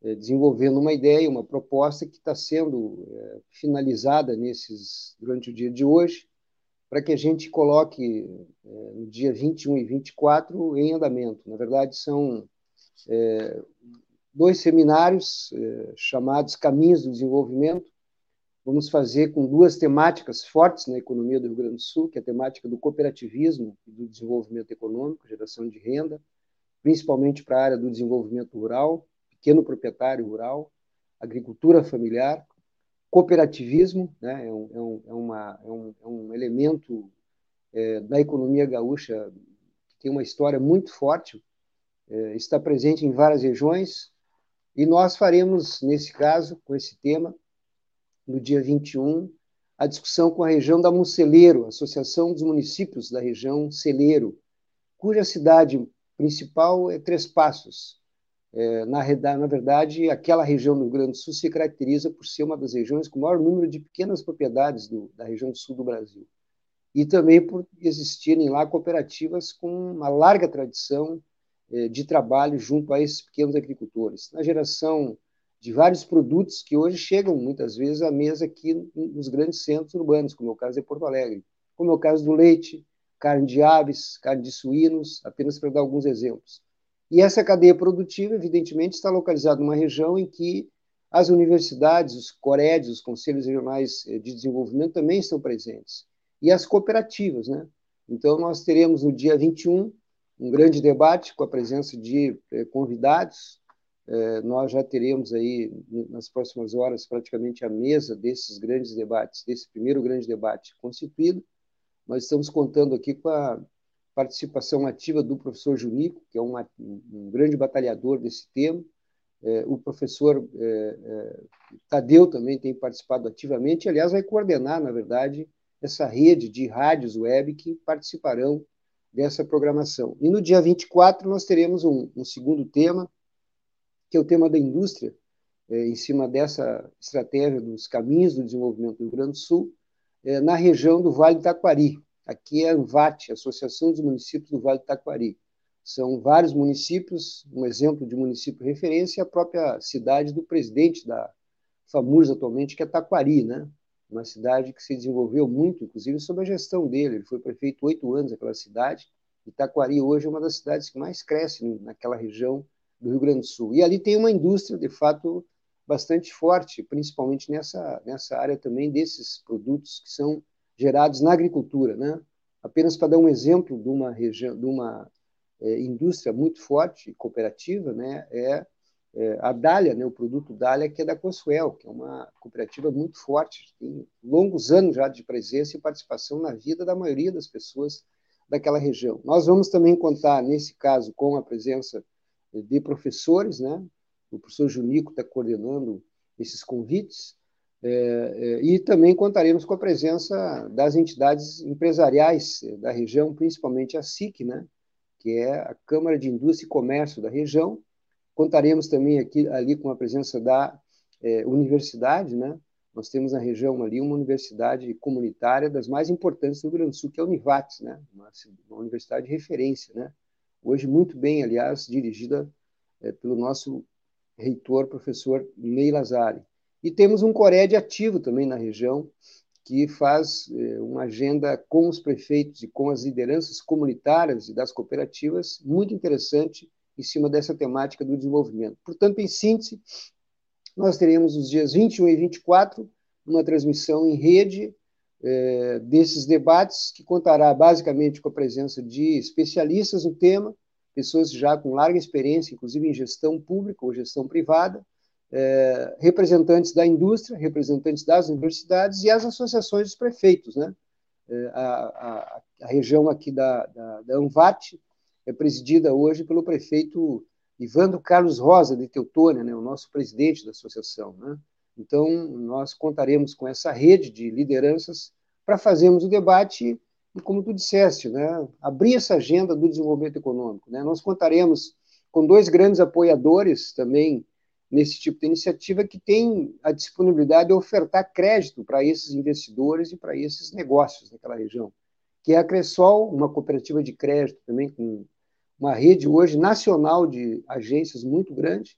é, desenvolvendo uma ideia, uma proposta que está sendo é, finalizada nesses durante o dia de hoje, para que a gente coloque no dia 21 e 24 em andamento. Na verdade, são dois seminários chamados Caminhos do Desenvolvimento, Vamos fazer com duas temáticas fortes na economia do Rio Grande do Sul, que é a temática do cooperativismo e do desenvolvimento econômico, geração de renda, principalmente para a área do desenvolvimento rural, pequeno proprietário rural, agricultura familiar, cooperativismo, né, é, um, é, um, é uma, é, um, é um elemento é, da economia gaúcha que tem uma história muito forte, é, está presente em várias regiões, e nós faremos, nesse caso, com esse tema, no dia 21, a discussão com a região da Muceleiro, Associação dos Municípios da região Celeiro, cuja cidade principal é Três Passos. É, na, na verdade, aquela região do Rio Grande do Sul se caracteriza por ser uma das regiões com o maior número de pequenas propriedades do, da região sul do Brasil. E também por existirem lá cooperativas com uma larga tradição é, de trabalho junto a esses pequenos agricultores. Na geração de vários produtos que hoje chegam muitas vezes à mesa aqui nos grandes centros urbanos, como é o caso de Porto Alegre, como é o caso do leite, carne de aves, carne de suínos, apenas para dar alguns exemplos. E essa cadeia produtiva, evidentemente, está localizada numa região em que as universidades, os COREDs, os Conselhos Regionais eh, de Desenvolvimento também estão presentes. E as cooperativas, né? Então, nós teremos no dia 21 um grande debate com a presença de eh, convidados, nós já teremos aí, nas próximas horas, praticamente a mesa desses grandes debates, desse primeiro grande debate constituído. Nós estamos contando aqui com a participação ativa do professor Junico, que é um, um grande batalhador desse tema. É, o professor é, é, Tadeu também tem participado ativamente, aliás, vai coordenar, na verdade, essa rede de rádios web que participarão dessa programação. E no dia 24 nós teremos um, um segundo tema, que é o tema da indústria, é, em cima dessa estratégia dos caminhos do desenvolvimento do Rio Grande do Sul, é, na região do Vale do Taquari. Aqui é a ANVAT, Associação dos Municípios do Vale do Taquari. São vários municípios, um exemplo de município referência é a própria cidade do presidente da FAMURS atualmente, que é Taquari, né? uma cidade que se desenvolveu muito, inclusive sob a gestão dele. Ele foi prefeito oito anos daquela cidade. E Taquari hoje é uma das cidades que mais cresce naquela região do Rio Grande do Sul. E ali tem uma indústria, de fato, bastante forte, principalmente nessa, nessa área também desses produtos que são gerados na agricultura. Né? Apenas para dar um exemplo de uma região, de uma é, indústria muito forte, cooperativa, né, é, é, a Dália, né, o produto Dália, que é da Consuel, que é uma cooperativa muito forte, tem longos anos já de presença e participação na vida da maioria das pessoas daquela região. Nós vamos também contar, nesse caso, com a presença de professores, né? O professor Junico está coordenando esses convites, é, é, e também contaremos com a presença das entidades empresariais da região, principalmente a SIC, né? que é a Câmara de Indústria e Comércio da região. Contaremos também aqui ali com a presença da é, universidade, né? Nós temos na região ali uma universidade comunitária das mais importantes do Rio Grande do Sul, que é a Univates, né? Uma, uma universidade de referência, né? Hoje muito bem, aliás, dirigida é, pelo nosso reitor, professor Ney Lazari. E temos um Cored ativo também na região, que faz eh, uma agenda com os prefeitos e com as lideranças comunitárias e das cooperativas muito interessante em cima dessa temática do desenvolvimento. Portanto, em síntese, nós teremos os dias 21 e 24 uma transmissão em rede eh, desses debates, que contará basicamente com a presença de especialistas no tema, pessoas já com larga experiência, inclusive em gestão pública ou gestão privada, é, representantes da indústria, representantes das universidades e as associações dos prefeitos. Né? É, a, a, a, região aqui da, da, da Anvat é presidida hoje pelo prefeito Ivandro Carlos Rosa, de Teutônia, né? o nosso presidente da associação. Né? Então, nós contaremos com essa rede de lideranças para fazermos o debate e, como tu disseste, né, abrir essa agenda do desenvolvimento econômico. Né? Nós contaremos com dois grandes apoiadores também nesse tipo de iniciativa que tem a disponibilidade de ofertar crédito para esses investidores e para esses negócios naquela região, que é a Cressol, uma cooperativa de crédito também com uma rede hoje nacional de agências muito grande,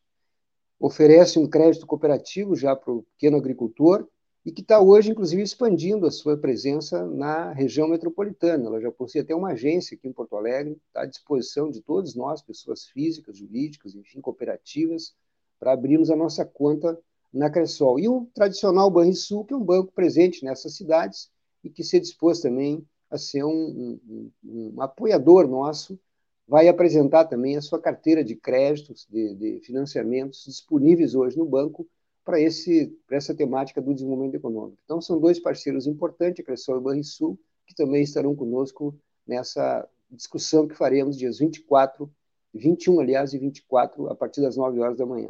oferece um crédito cooperativo já para o pequeno agricultor e que está hoje, inclusive, expandindo a sua presença na região metropolitana. Ela já possui até uma agência aqui em Porto Alegre, está à disposição de todos nós, pessoas físicas, jurídicas, enfim, cooperativas, para abrirmos a nossa conta na Cressol. E o tradicional Banrisul, que é um banco presente nessas cidades e que se dispôs também a ser um, um, um, apoiador nosso, vai apresentar também a sua carteira de créditos, de, de financiamentos disponíveis hoje no banco para essa temática do desenvolvimento econômico. Então, são dois parceiros importantes, a Cressol e o Banrisul, que também estarão conosco nessa discussão que faremos dias 24, 21, aliás, e 24, a partir das 9 horas da manhã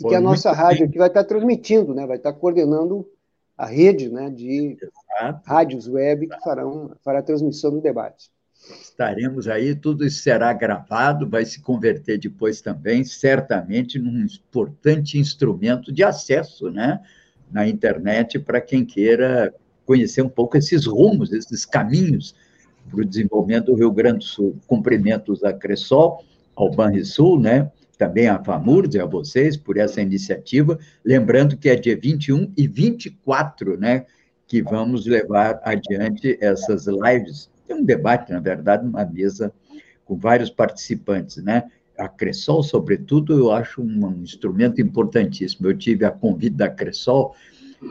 e que a nossa rádio aqui vai estar transmitindo, né? vai estar coordenando a rede né, de Exato. rádios web que farão fará a transmissão do debate. Estaremos aí, tudo isso será gravado, vai se converter depois também, certamente, num importante instrumento de acesso né, na internet para quem queira conhecer um pouco esses rumos, esses caminhos para o desenvolvimento do Rio Grande do Sul. Cumprimentos a Cressol, ao Banrisul, né? também a FAMURD e a vocês por essa iniciativa, lembrando que é dia 21 e 24, né, que vamos levar adiante essas lives. É um debate, na verdade, uma mesa com vários participantes, né? A Cressol, sobretudo, eu acho um instrumento importantíssimo. Eu tive a convite da Cressol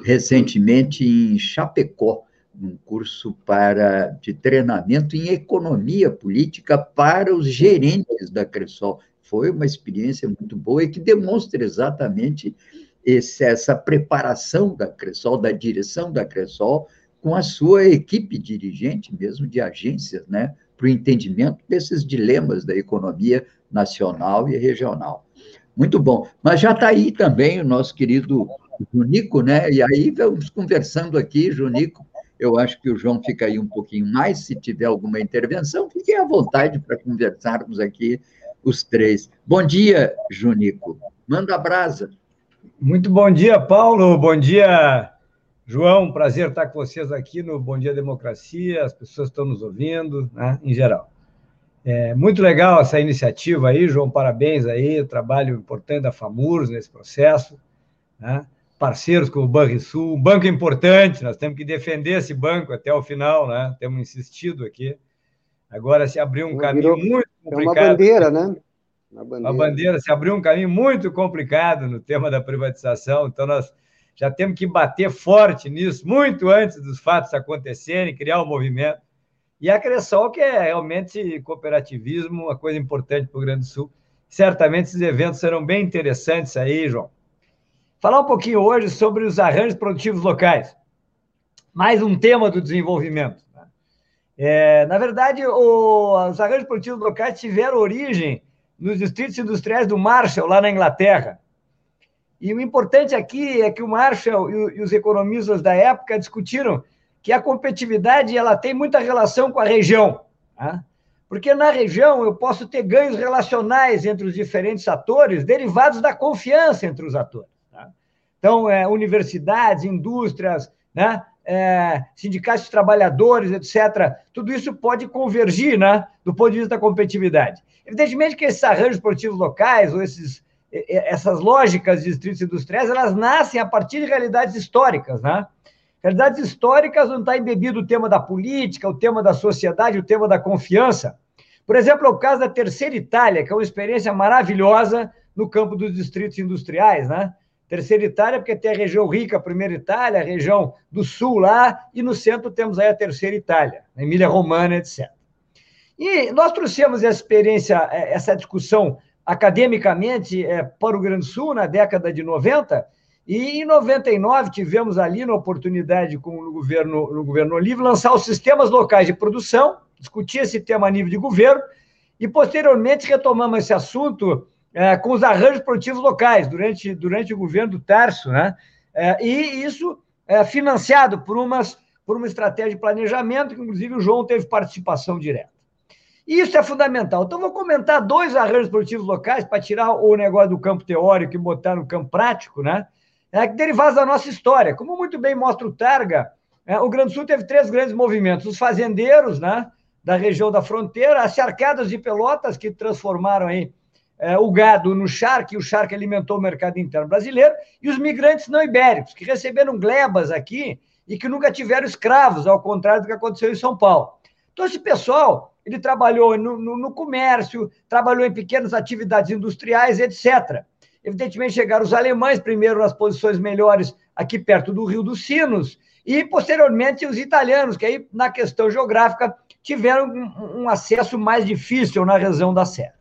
recentemente em Chapecó, num curso para de treinamento em economia política para os gerentes da Cressol foi uma experiência muito boa e que demonstra exatamente esse, essa preparação da Cressol, da direção da Cressol, com a sua equipe dirigente mesmo de agências, né, para o entendimento desses dilemas da economia nacional e regional. Muito bom. Mas já está aí também o nosso querido Junico, né? E aí vamos conversando aqui, Junico. Eu acho que o João fica aí um pouquinho mais, se tiver alguma intervenção, fiquem à vontade para conversarmos aqui os três. Bom dia, Junico. Manda brasa. Muito bom dia, Paulo. Bom dia, João. Prazer estar com vocês aqui no Bom Dia Democracia. As pessoas estão nos ouvindo, né, em geral. É muito legal essa iniciativa aí, João. Parabéns aí. Trabalho importante da FAMURS nesse processo. Né? parceiros como o Banrisul, um banco importante, nós temos que defender esse banco até o final, né? Temos insistido aqui. Agora se abriu um caminho Virou, muito complicado. É uma bandeira, né? Uma bandeira. uma bandeira, se abriu um caminho muito complicado no tema da privatização, então nós já temos que bater forte nisso, muito antes dos fatos acontecerem, criar um movimento. E a Cressol, que é realmente cooperativismo, uma coisa importante para o Grande Sul. Certamente esses eventos serão bem interessantes aí, João falar um pouquinho hoje sobre os arranjos produtivos locais. Mais um tema do desenvolvimento. Né? É, na verdade, o, os arranjos produtivos locais tiveram origem nos distritos industriais do Marshall, lá na Inglaterra. E o importante aqui é que o Marshall e, os economistas da época discutiram que a competitividade ela tem muita relação com a região. Tá? Porque na região eu posso ter ganhos relacionais entre os diferentes atores derivados da confiança entre os atores. Então, é, universidades, indústrias, né? É, sindicatos de trabalhadores, etc., tudo isso pode convergir né, do ponto de vista da competitividade. Evidentemente que esses arranjos produtivos locais, ou esses, essas lógicas de distritos industriais, elas nascem a partir de realidades históricas. Né? Realidades históricas onde está embebido o tema da política, o tema da sociedade, o tema da confiança. Por exemplo, é o caso da Terceira Itália, que é uma experiência maravilhosa no campo dos distritos industriais, né? Terceira Itália, porque tem a região rica, a primeira Itália, a região do sul lá, e no centro temos aí a terceira Itália, a Emília Romana, etc. E nós trouxemos essa experiência, é, essa discussão academicamente é, para o Grande Sul na década de 90, e em 99 tivemos ali na oportunidade com o governo, no governo Olive lançar os sistemas locais de produção, discutir esse tema a nível de governo, e posteriormente retomamos esse assunto é, com os arranjos produtivos locais durante, durante o governo do Tarso, né? É, e isso é financiado por, umas, por uma estratégia de planejamento, que inclusive o João teve participação direta. E isso é fundamental. Então, vou comentar dois arranjos produtivos locais para tirar o negócio do campo teórico e botar no campo prático, né? É, derivados da nossa história. Como muito bem mostra o Targa, é, o Grande Sul teve três grandes movimentos: os fazendeiros, né? Da região da fronteira, as charcadas de pelotas, que transformaram aí é, o gado no charque, o charque alimentou o mercado interno brasileiro, e os migrantes não ibéricos, que receberam glebas aqui e que nunca tiveram escravos, ao contrário do que aconteceu em São Paulo. Então, esse pessoal, ele trabalhou no, no, no comércio, trabalhou em pequenas atividades industriais, etc. Evidentemente, chegaram os alemães, primeiro nas posições melhores aqui perto do Rio dos Sinos, e posteriormente os italianos, que aí, na questão geográfica, tiveram um, um acesso mais difícil na região da Serra.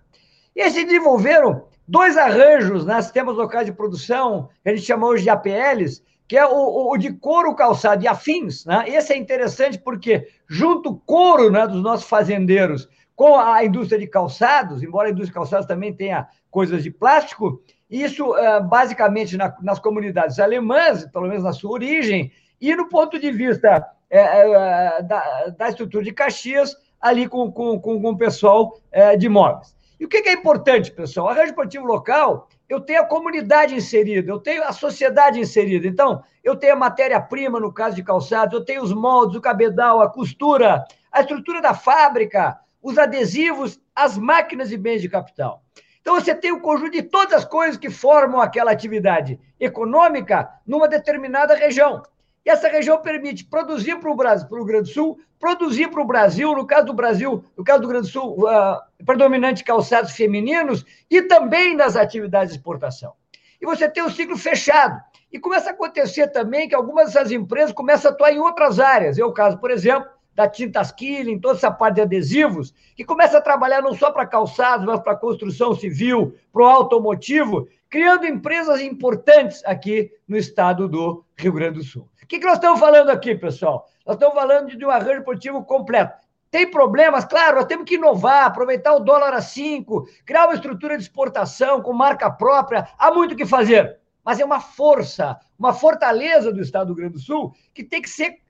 E eles desenvolveram dois arranjos né, sistemas locais de produção, que a gente chama hoje de APLs, que é o, o, de couro, calçado e afins. Né? Esse é interessante porque, junto o couro né, dos nossos fazendeiros com a indústria de calçados, embora a indústria de calçados também tenha coisas de plástico, isso eh, basicamente na, nas comunidades alemãs, pelo menos na sua origem, e no ponto de vista é, é, da, estrutura de Caxias, ali com, com, com, o pessoal de móveis. E o que é importante, pessoal? A rede esportivo local, eu tenho a comunidade inserida, eu tenho a sociedade inserida. Então, eu tenho a matéria-prima, no caso de calçados, eu tenho os moldes, o cabedal, a costura, a estrutura da fábrica, os adesivos, as máquinas e bens de capital. Então, você tem o conjunto de todas as coisas que formam aquela atividade econômica numa determinada região. Essa região permite produzir para o Brasil, para o Grande Sul, produzir para o Brasil, no caso do Brasil, no caso do Grande Sul, uh, predominante calçados femininos, e também nas atividades de exportação. E você tem o ciclo fechado. E começa a acontecer também que algumas dessas empresas começam a atuar em outras áreas. É o caso, por exemplo, da Tintas Killing, toda essa parte de adesivos, que começa a trabalhar não só para calçados, mas para construção civil, para o automotivo, criando empresas importantes aqui no estado do Rio Grande do Sul. O que, que nós estamos falando aqui, pessoal? Nós estamos falando de um arranjo esportivo completo. Tem problemas? Claro, nós temos que inovar, aproveitar o dólar a cinco, criar uma estrutura de exportação com marca própria. Há muito o que fazer. mas é uma força, uma fortaleza do Estado do Rio Grande do Sul que tem que ser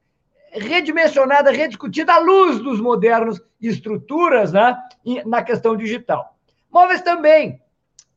redimensionada, rediscutida à luz dos modernos estruturas né, na questão digital. Móveis também,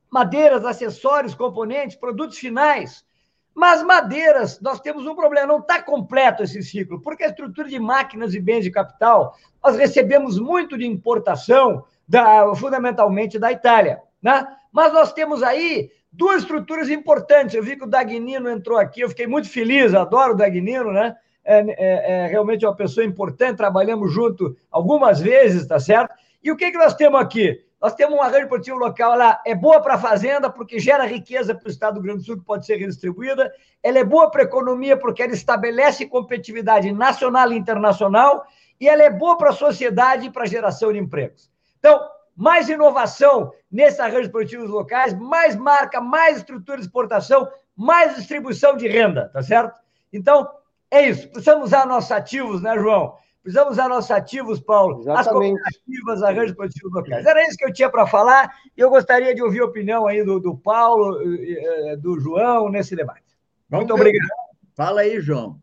madeiras, acessórios, componentes, produtos finais. Mas madeiras, nós temos um problema, não está completo esse ciclo, porque a estrutura de máquinas e bens de capital, nós recebemos muito de importação, da, fundamentalmente da Itália. Né? Mas nós temos aí duas estruturas importantes. Eu vi que o Dagnino entrou aqui, eu fiquei muito feliz, adoro o Dagnino, né? É, é, é, realmente uma pessoa importante, trabalhamos junto algumas vezes, tá certo? E o que, que nós temos aqui? Nós temos um arranjo produtivo local lá, é boa para a fazenda, porque gera riqueza para o Estado do Rio Grande do Sul, que pode ser redistribuída. Ela é boa para a economia, porque ela estabelece competitividade nacional e internacional. E ela é boa para a sociedade e para a geração de empregos. Então, mais inovação nesses arranjos produtivos locais, mais marca, mais estrutura de exportação, mais distribuição de renda, tá certo? Então, é isso. Precisamos usar nossos ativos, né, João? Precisamos usar nossos ativos, Paulo. Exatamente. As cooperativas, arranjos produtivos locais. Era isso que eu tinha para falar e eu gostaria de ouvir a opinião aí do, do Paulo, eh, do João nesse debate. Vamos Muito ver. obrigado. Fala aí, João.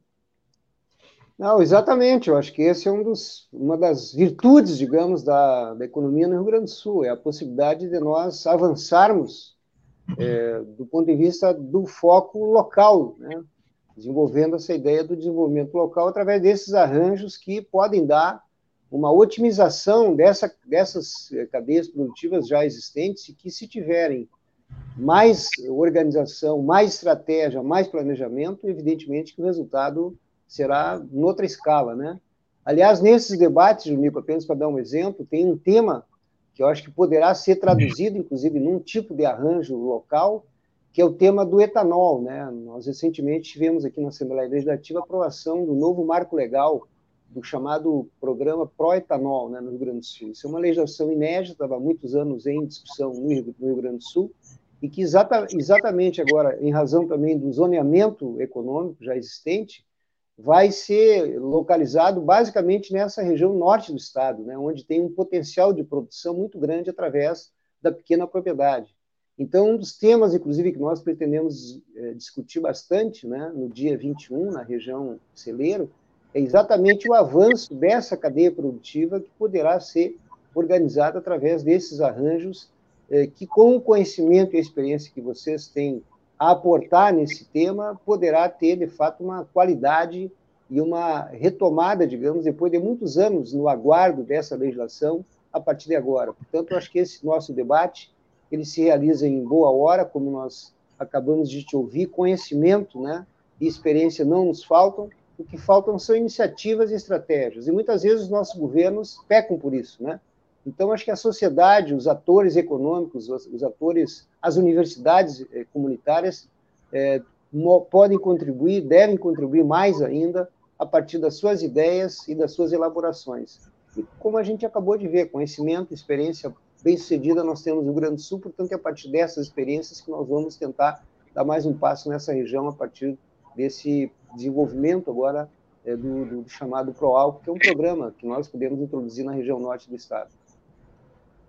Não, exatamente. Eu acho que esse é um dos, uma das virtudes, digamos, da, da economia no Rio Grande do Sul, é a possibilidade de nós avançarmos é, do ponto de vista do foco local, né? Desenvolvendo essa ideia do desenvolvimento local através desses arranjos que podem dar uma otimização dessa, dessas eh, cadeias produtivas já existentes e que, se tiverem mais organização, mais estratégia, mais planejamento, evidentemente que o resultado será noutra escala, né? Aliás, nesses debates, Junico, apenas para dar um exemplo, tem um tema que eu acho que poderá ser traduzido, inclusive, num tipo de arranjo local, que é o tema do etanol. Né? Nós recentemente tivemos aqui na Assembleia Legislativa a aprovação do novo marco legal do chamado programa Pro-Etanol né, no Rio Grande do Sul. Isso é uma legislação inédita, estava há muitos anos em discussão no Rio, no Rio Grande do Sul, e que exata, exatamente agora, em razão também do zoneamento econômico já existente, vai ser localizado basicamente nessa região norte do estado, né, onde tem um potencial de produção muito grande através da pequena propriedade. Então, um dos temas, inclusive, que nós pretendemos é, discutir bastante né, no dia 21, na região celeiro, é exatamente o avanço dessa cadeia produtiva que poderá ser organizada através desses arranjos, é, que, com o conhecimento e a experiência que vocês têm a aportar nesse tema, poderá ter, de fato, uma qualidade e uma retomada, digamos, depois de muitos anos no aguardo dessa legislação, a partir de agora. Portanto, acho que esse nosso debate ele se realiza em boa hora, como nós acabamos de te ouvir, conhecimento né, e experiência não nos faltam, o que faltam são iniciativas e estratégias, e muitas vezes os nossos governos pecam por isso, né? Então, acho que a sociedade, os atores econômicos, os, atores, as universidades eh, comunitárias eh, podem contribuir, devem contribuir mais ainda a partir das suas ideias e das suas elaborações. E como a gente acabou de ver, conhecimento, experiência bem-sucedida nós temos no Rio Grande do Sul, portanto, é a partir dessas experiências que nós vamos tentar dar mais um passo nessa região a partir desse desenvolvimento agora é, do, do, chamado ProAlco, que é um programa que nós podemos introduzir na região norte do estado.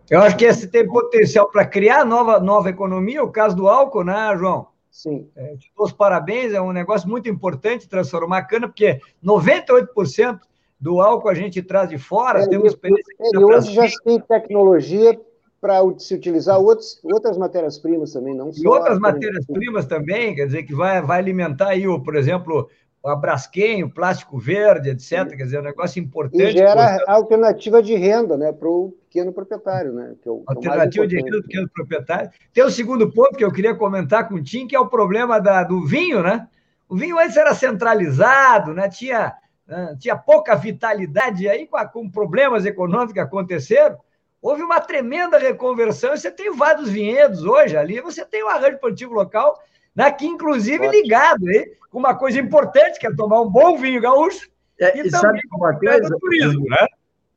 Eu acho que esse tem potencial para criar nova, nova economia, o caso do álcool, né, João? Sim. É, te dou os parabéns, é um negócio muito importante transformar a cana, porque 98% do álcool a gente traz de fora, é, temos experiência. É, e hoje já tem tecnologia para se utilizar outros, outras matérias-primas também, não só. E outras matérias-primas também, quer dizer, que vai, vai alimentar aí, por exemplo, o Braskem, o plástico verde, etc. Quer dizer, é um negócio importante. E gera alternativa de renda né, para o pequeno proprietário. Né, que é o, alternativa de renda para o pequeno proprietário. Tem o segundo ponto que eu queria comentar com o Tim, que é o problema da, do vinho, né? O vinho antes era centralizado, né? tinha né, tinha pouca vitalidade, aí com, com problemas econômicos que aconteceram, houve uma tremenda reconversão, e você tem vários vinhedos hoje ali, você tem um arranjo produtivo local, né, que inclusive Ótimo. ligado aí, com uma coisa importante, que é tomar um bom vinho gaúcho, é, e, e com uma coisa, turismo, né?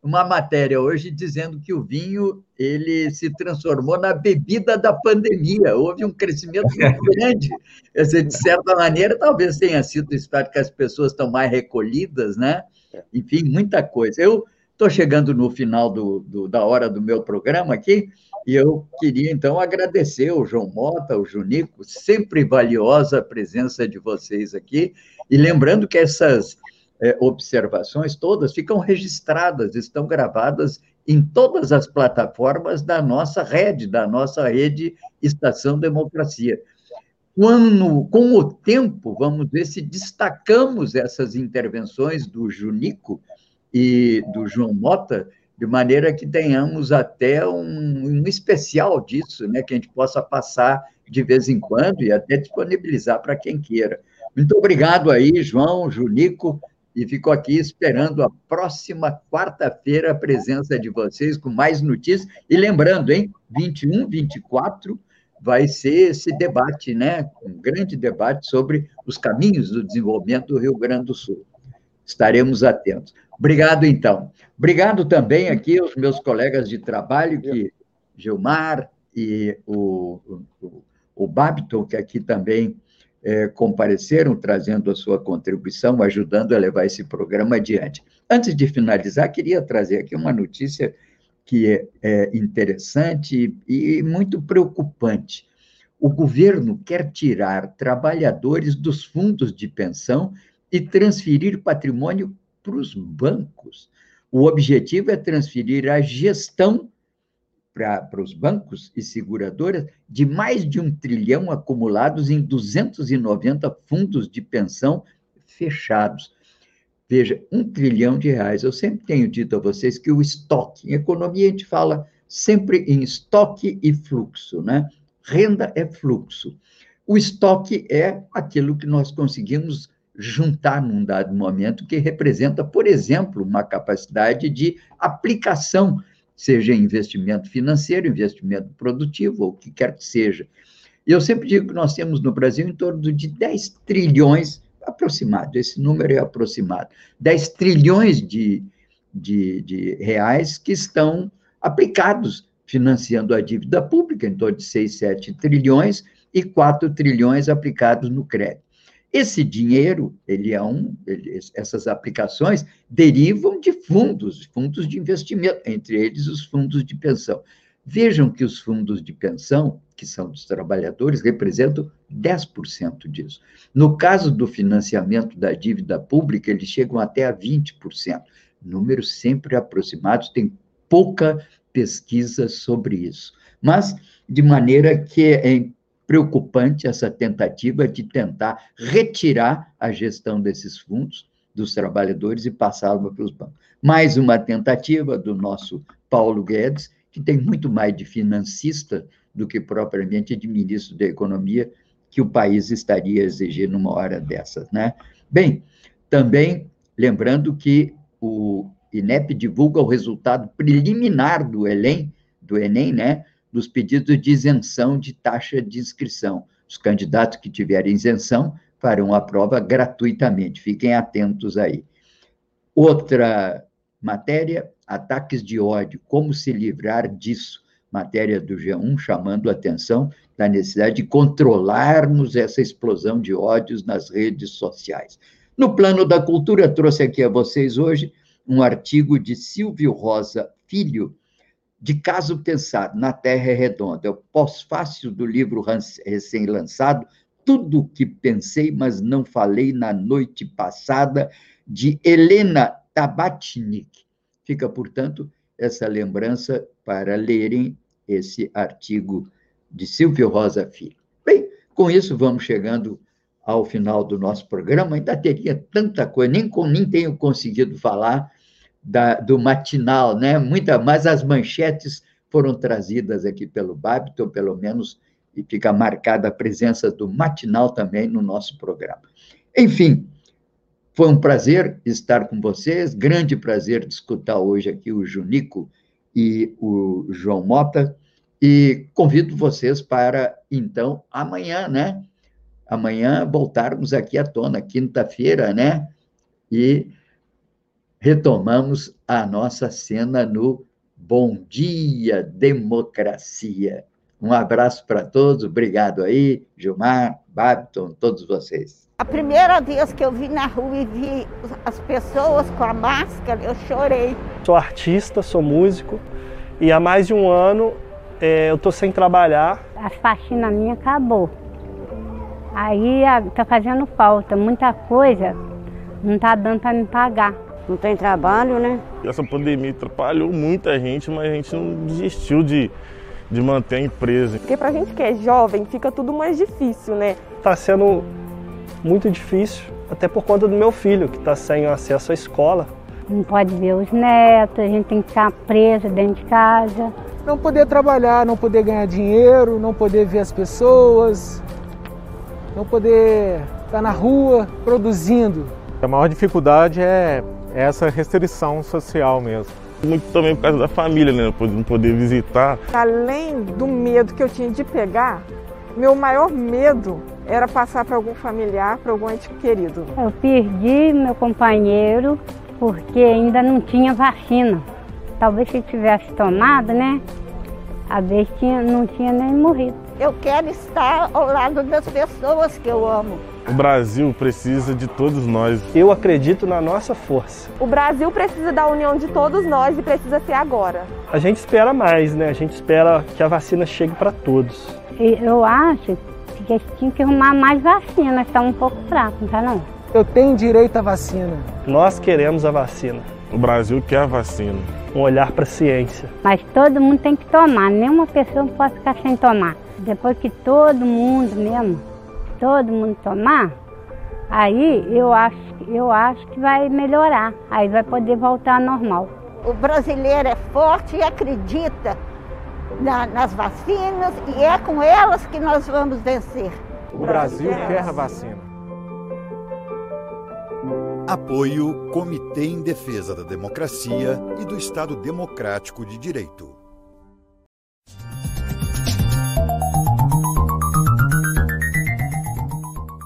Uma matéria hoje dizendo que o vinho ele se transformou na bebida da pandemia. Houve um crescimento muito grande. Dizer, de certa maneira, talvez tenha sido o estado que as pessoas estão mais recolhidas, né? Enfim, muita coisa. Eu Estou chegando no final do, do, da hora do meu programa aqui, e eu queria, então, agradecer ao João Mota, ao Junico, sempre valiosa a presença de vocês aqui, e lembrando que essas é, observações todas ficam registradas, estão gravadas em todas as plataformas da nossa rede, da nossa rede Estação Democracia. Quando, com o tempo, vamos ver se destacamos essas intervenções do Junico e do João Mota, de maneira que tenhamos até um, um especial disso, né, que a gente possa passar de vez em quando e até disponibilizar para quem queira. Muito obrigado aí, João, Junico, e fico aqui esperando a próxima quarta-feira a presença de vocês com mais notícias. E lembrando, hein, 21, 24 vai ser esse debate, né? Um grande debate sobre os caminhos do desenvolvimento do Rio Grande do Sul. Estaremos atentos. Obrigado, então. Obrigado também aqui aos meus colegas de trabalho, que Gilmar e o, o, o Babiton, que aqui também é, compareceram, trazendo a sua contribuição, ajudando a levar esse programa adiante. Antes de finalizar, queria trazer aqui uma notícia que é, é interessante e muito preocupante. O governo quer tirar trabalhadores dos fundos de pensão e transferir patrimônio para os bancos. O objetivo é transferir a gestão para os bancos e seguradoras de mais de um trilhão acumulados em 290 fundos de pensão fechados. Veja, um trilhão de reais. Eu sempre tenho dito a vocês que o estoque, em economia a gente fala sempre em estoque e fluxo, né? Renda é fluxo. O estoque é aquilo que nós conseguimos juntar num dado momento, que representa, por exemplo, uma capacidade de aplicação seja investimento financeiro, investimento produtivo, ou o que quer que seja. E eu sempre digo que nós temos no Brasil em torno de 10 trilhões, aproximado, esse número é aproximado, 10 trilhões de, de, de reais que estão aplicados financiando a dívida pública, em torno de 6, 7 trilhões, e 4 trilhões aplicados no crédito. Esse dinheiro, ele é um, ele, essas aplicações derivam de fundos, fundos de investimento, entre eles os fundos de pensão. Vejam que os fundos de pensão, que são dos trabalhadores, representam 10% disso. No caso do financiamento da dívida pública, eles chegam até a 20%. Números sempre aproximados, tem pouca pesquisa sobre isso. Mas, de maneira que é preocupante essa tentativa de tentar retirar a gestão desses fundos dos trabalhadores e passá-la para os bancos. Mais uma tentativa do nosso Paulo Guedes, que tem muito mais de financista do que propriamente de ministro da Economia, que o país estaria exigindo numa hora dessas, né? Bem, também lembrando que o INEP divulga o resultado preliminar do Enem, do Enem, né? Dos pedidos de isenção de taxa de inscrição. Os candidatos que tiverem isenção farão a prova gratuitamente. Fiquem atentos aí. Outra matéria, ataques de ódio, como se livrar disso? Matéria do G1 chamando a atenção da necessidade de controlarmos essa explosão de ódios nas redes sociais. No plano da cultura, trouxe aqui a vocês hoje um artigo de Silvio Rosa Filho, de caso pensado, na Terra é redonda, é o pós-fácil do livro recém-lançado, Tudo o que pensei, mas não falei na noite passada, de Helena Tabatnik. Fica, portanto, essa lembrança para lerem esse artigo de Silvio Rosa Filho. Bem, com isso vamos chegando ao final do nosso programa. Ainda teria tanta coisa, nem, nem tenho conseguido falar da, do matinal, né? Muita, mas as manchetes foram trazidas aqui pelo Babiton, pelo menos, e fica marcada a presença do matinal também no nosso programa. Enfim, foi um prazer estar com vocês, grande prazer de escutar hoje aqui o Junico e o João Mota, e convido vocês para, então, amanhã, né? Amanhã voltarmos aqui à tona, quinta-feira, né? E retomamos a nossa cena no Bom Dia Democracia. Um abraço para todos, obrigado aí, Gilmar, Babiton, todos vocês. A primeira vez que eu vi na rua e vi as pessoas com a máscara, eu chorei. Sou artista, sou músico e há mais de um ano é, eu estou sem trabalhar. A faxina minha acabou. Aí está fazendo falta, muita coisa não está dando para me pagar. Não tem trabalho, né? Essa pandemia atrapalhou muita gente, mas a gente não desistiu de, de manter a empresa. Porque para a gente que é jovem, fica tudo mais difícil, né? Está sendo muito difícil, até por conta do meu filho, que está sem acesso à escola. Não pode ver os netos, a gente tem que ficar preso dentro de casa. Não poder trabalhar, não poder ganhar dinheiro, não poder ver as pessoas, não poder estar na rua produzindo. A maior dificuldade é essa restrição social mesmo. Muito também por causa da família, né? Não poder visitar. Além do medo que eu tinha de pegar, meu maior medo era passar para algum familiar, para algum ente querido. Eu perdi meu companheiro porque ainda não tinha vacina. Talvez se tivesse tomado, né? A vez tinha, não tinha nem morrido. Eu quero estar ao lado das pessoas que eu amo. O Brasil precisa de todos nós. Eu acredito na nossa força. O Brasil precisa da união de todos nós e precisa ser agora. A gente espera mais, né? A gente espera que a vacina chegue para todos. Eu acho que eles tinham que arrumar mais vacina, está um pouco fraco, não está não? Eu tenho direito à vacina. Nós queremos a vacina. O Brasil quer a vacina. Um olhar para a ciência. Mas todo mundo tem que tomar, nenhuma pessoa pode ficar sem tomar. Depois que todo mundo mesmo, todo mundo tomar, aí eu acho, eu acho que vai melhorar. Aí vai poder voltar ao normal. O brasileiro é forte e acredita na, nas vacinas e é com elas que nós vamos vencer. O Brasil quer a vacina. Apoio Comitê em Defesa da Democracia e do Estado Democrático de Direito.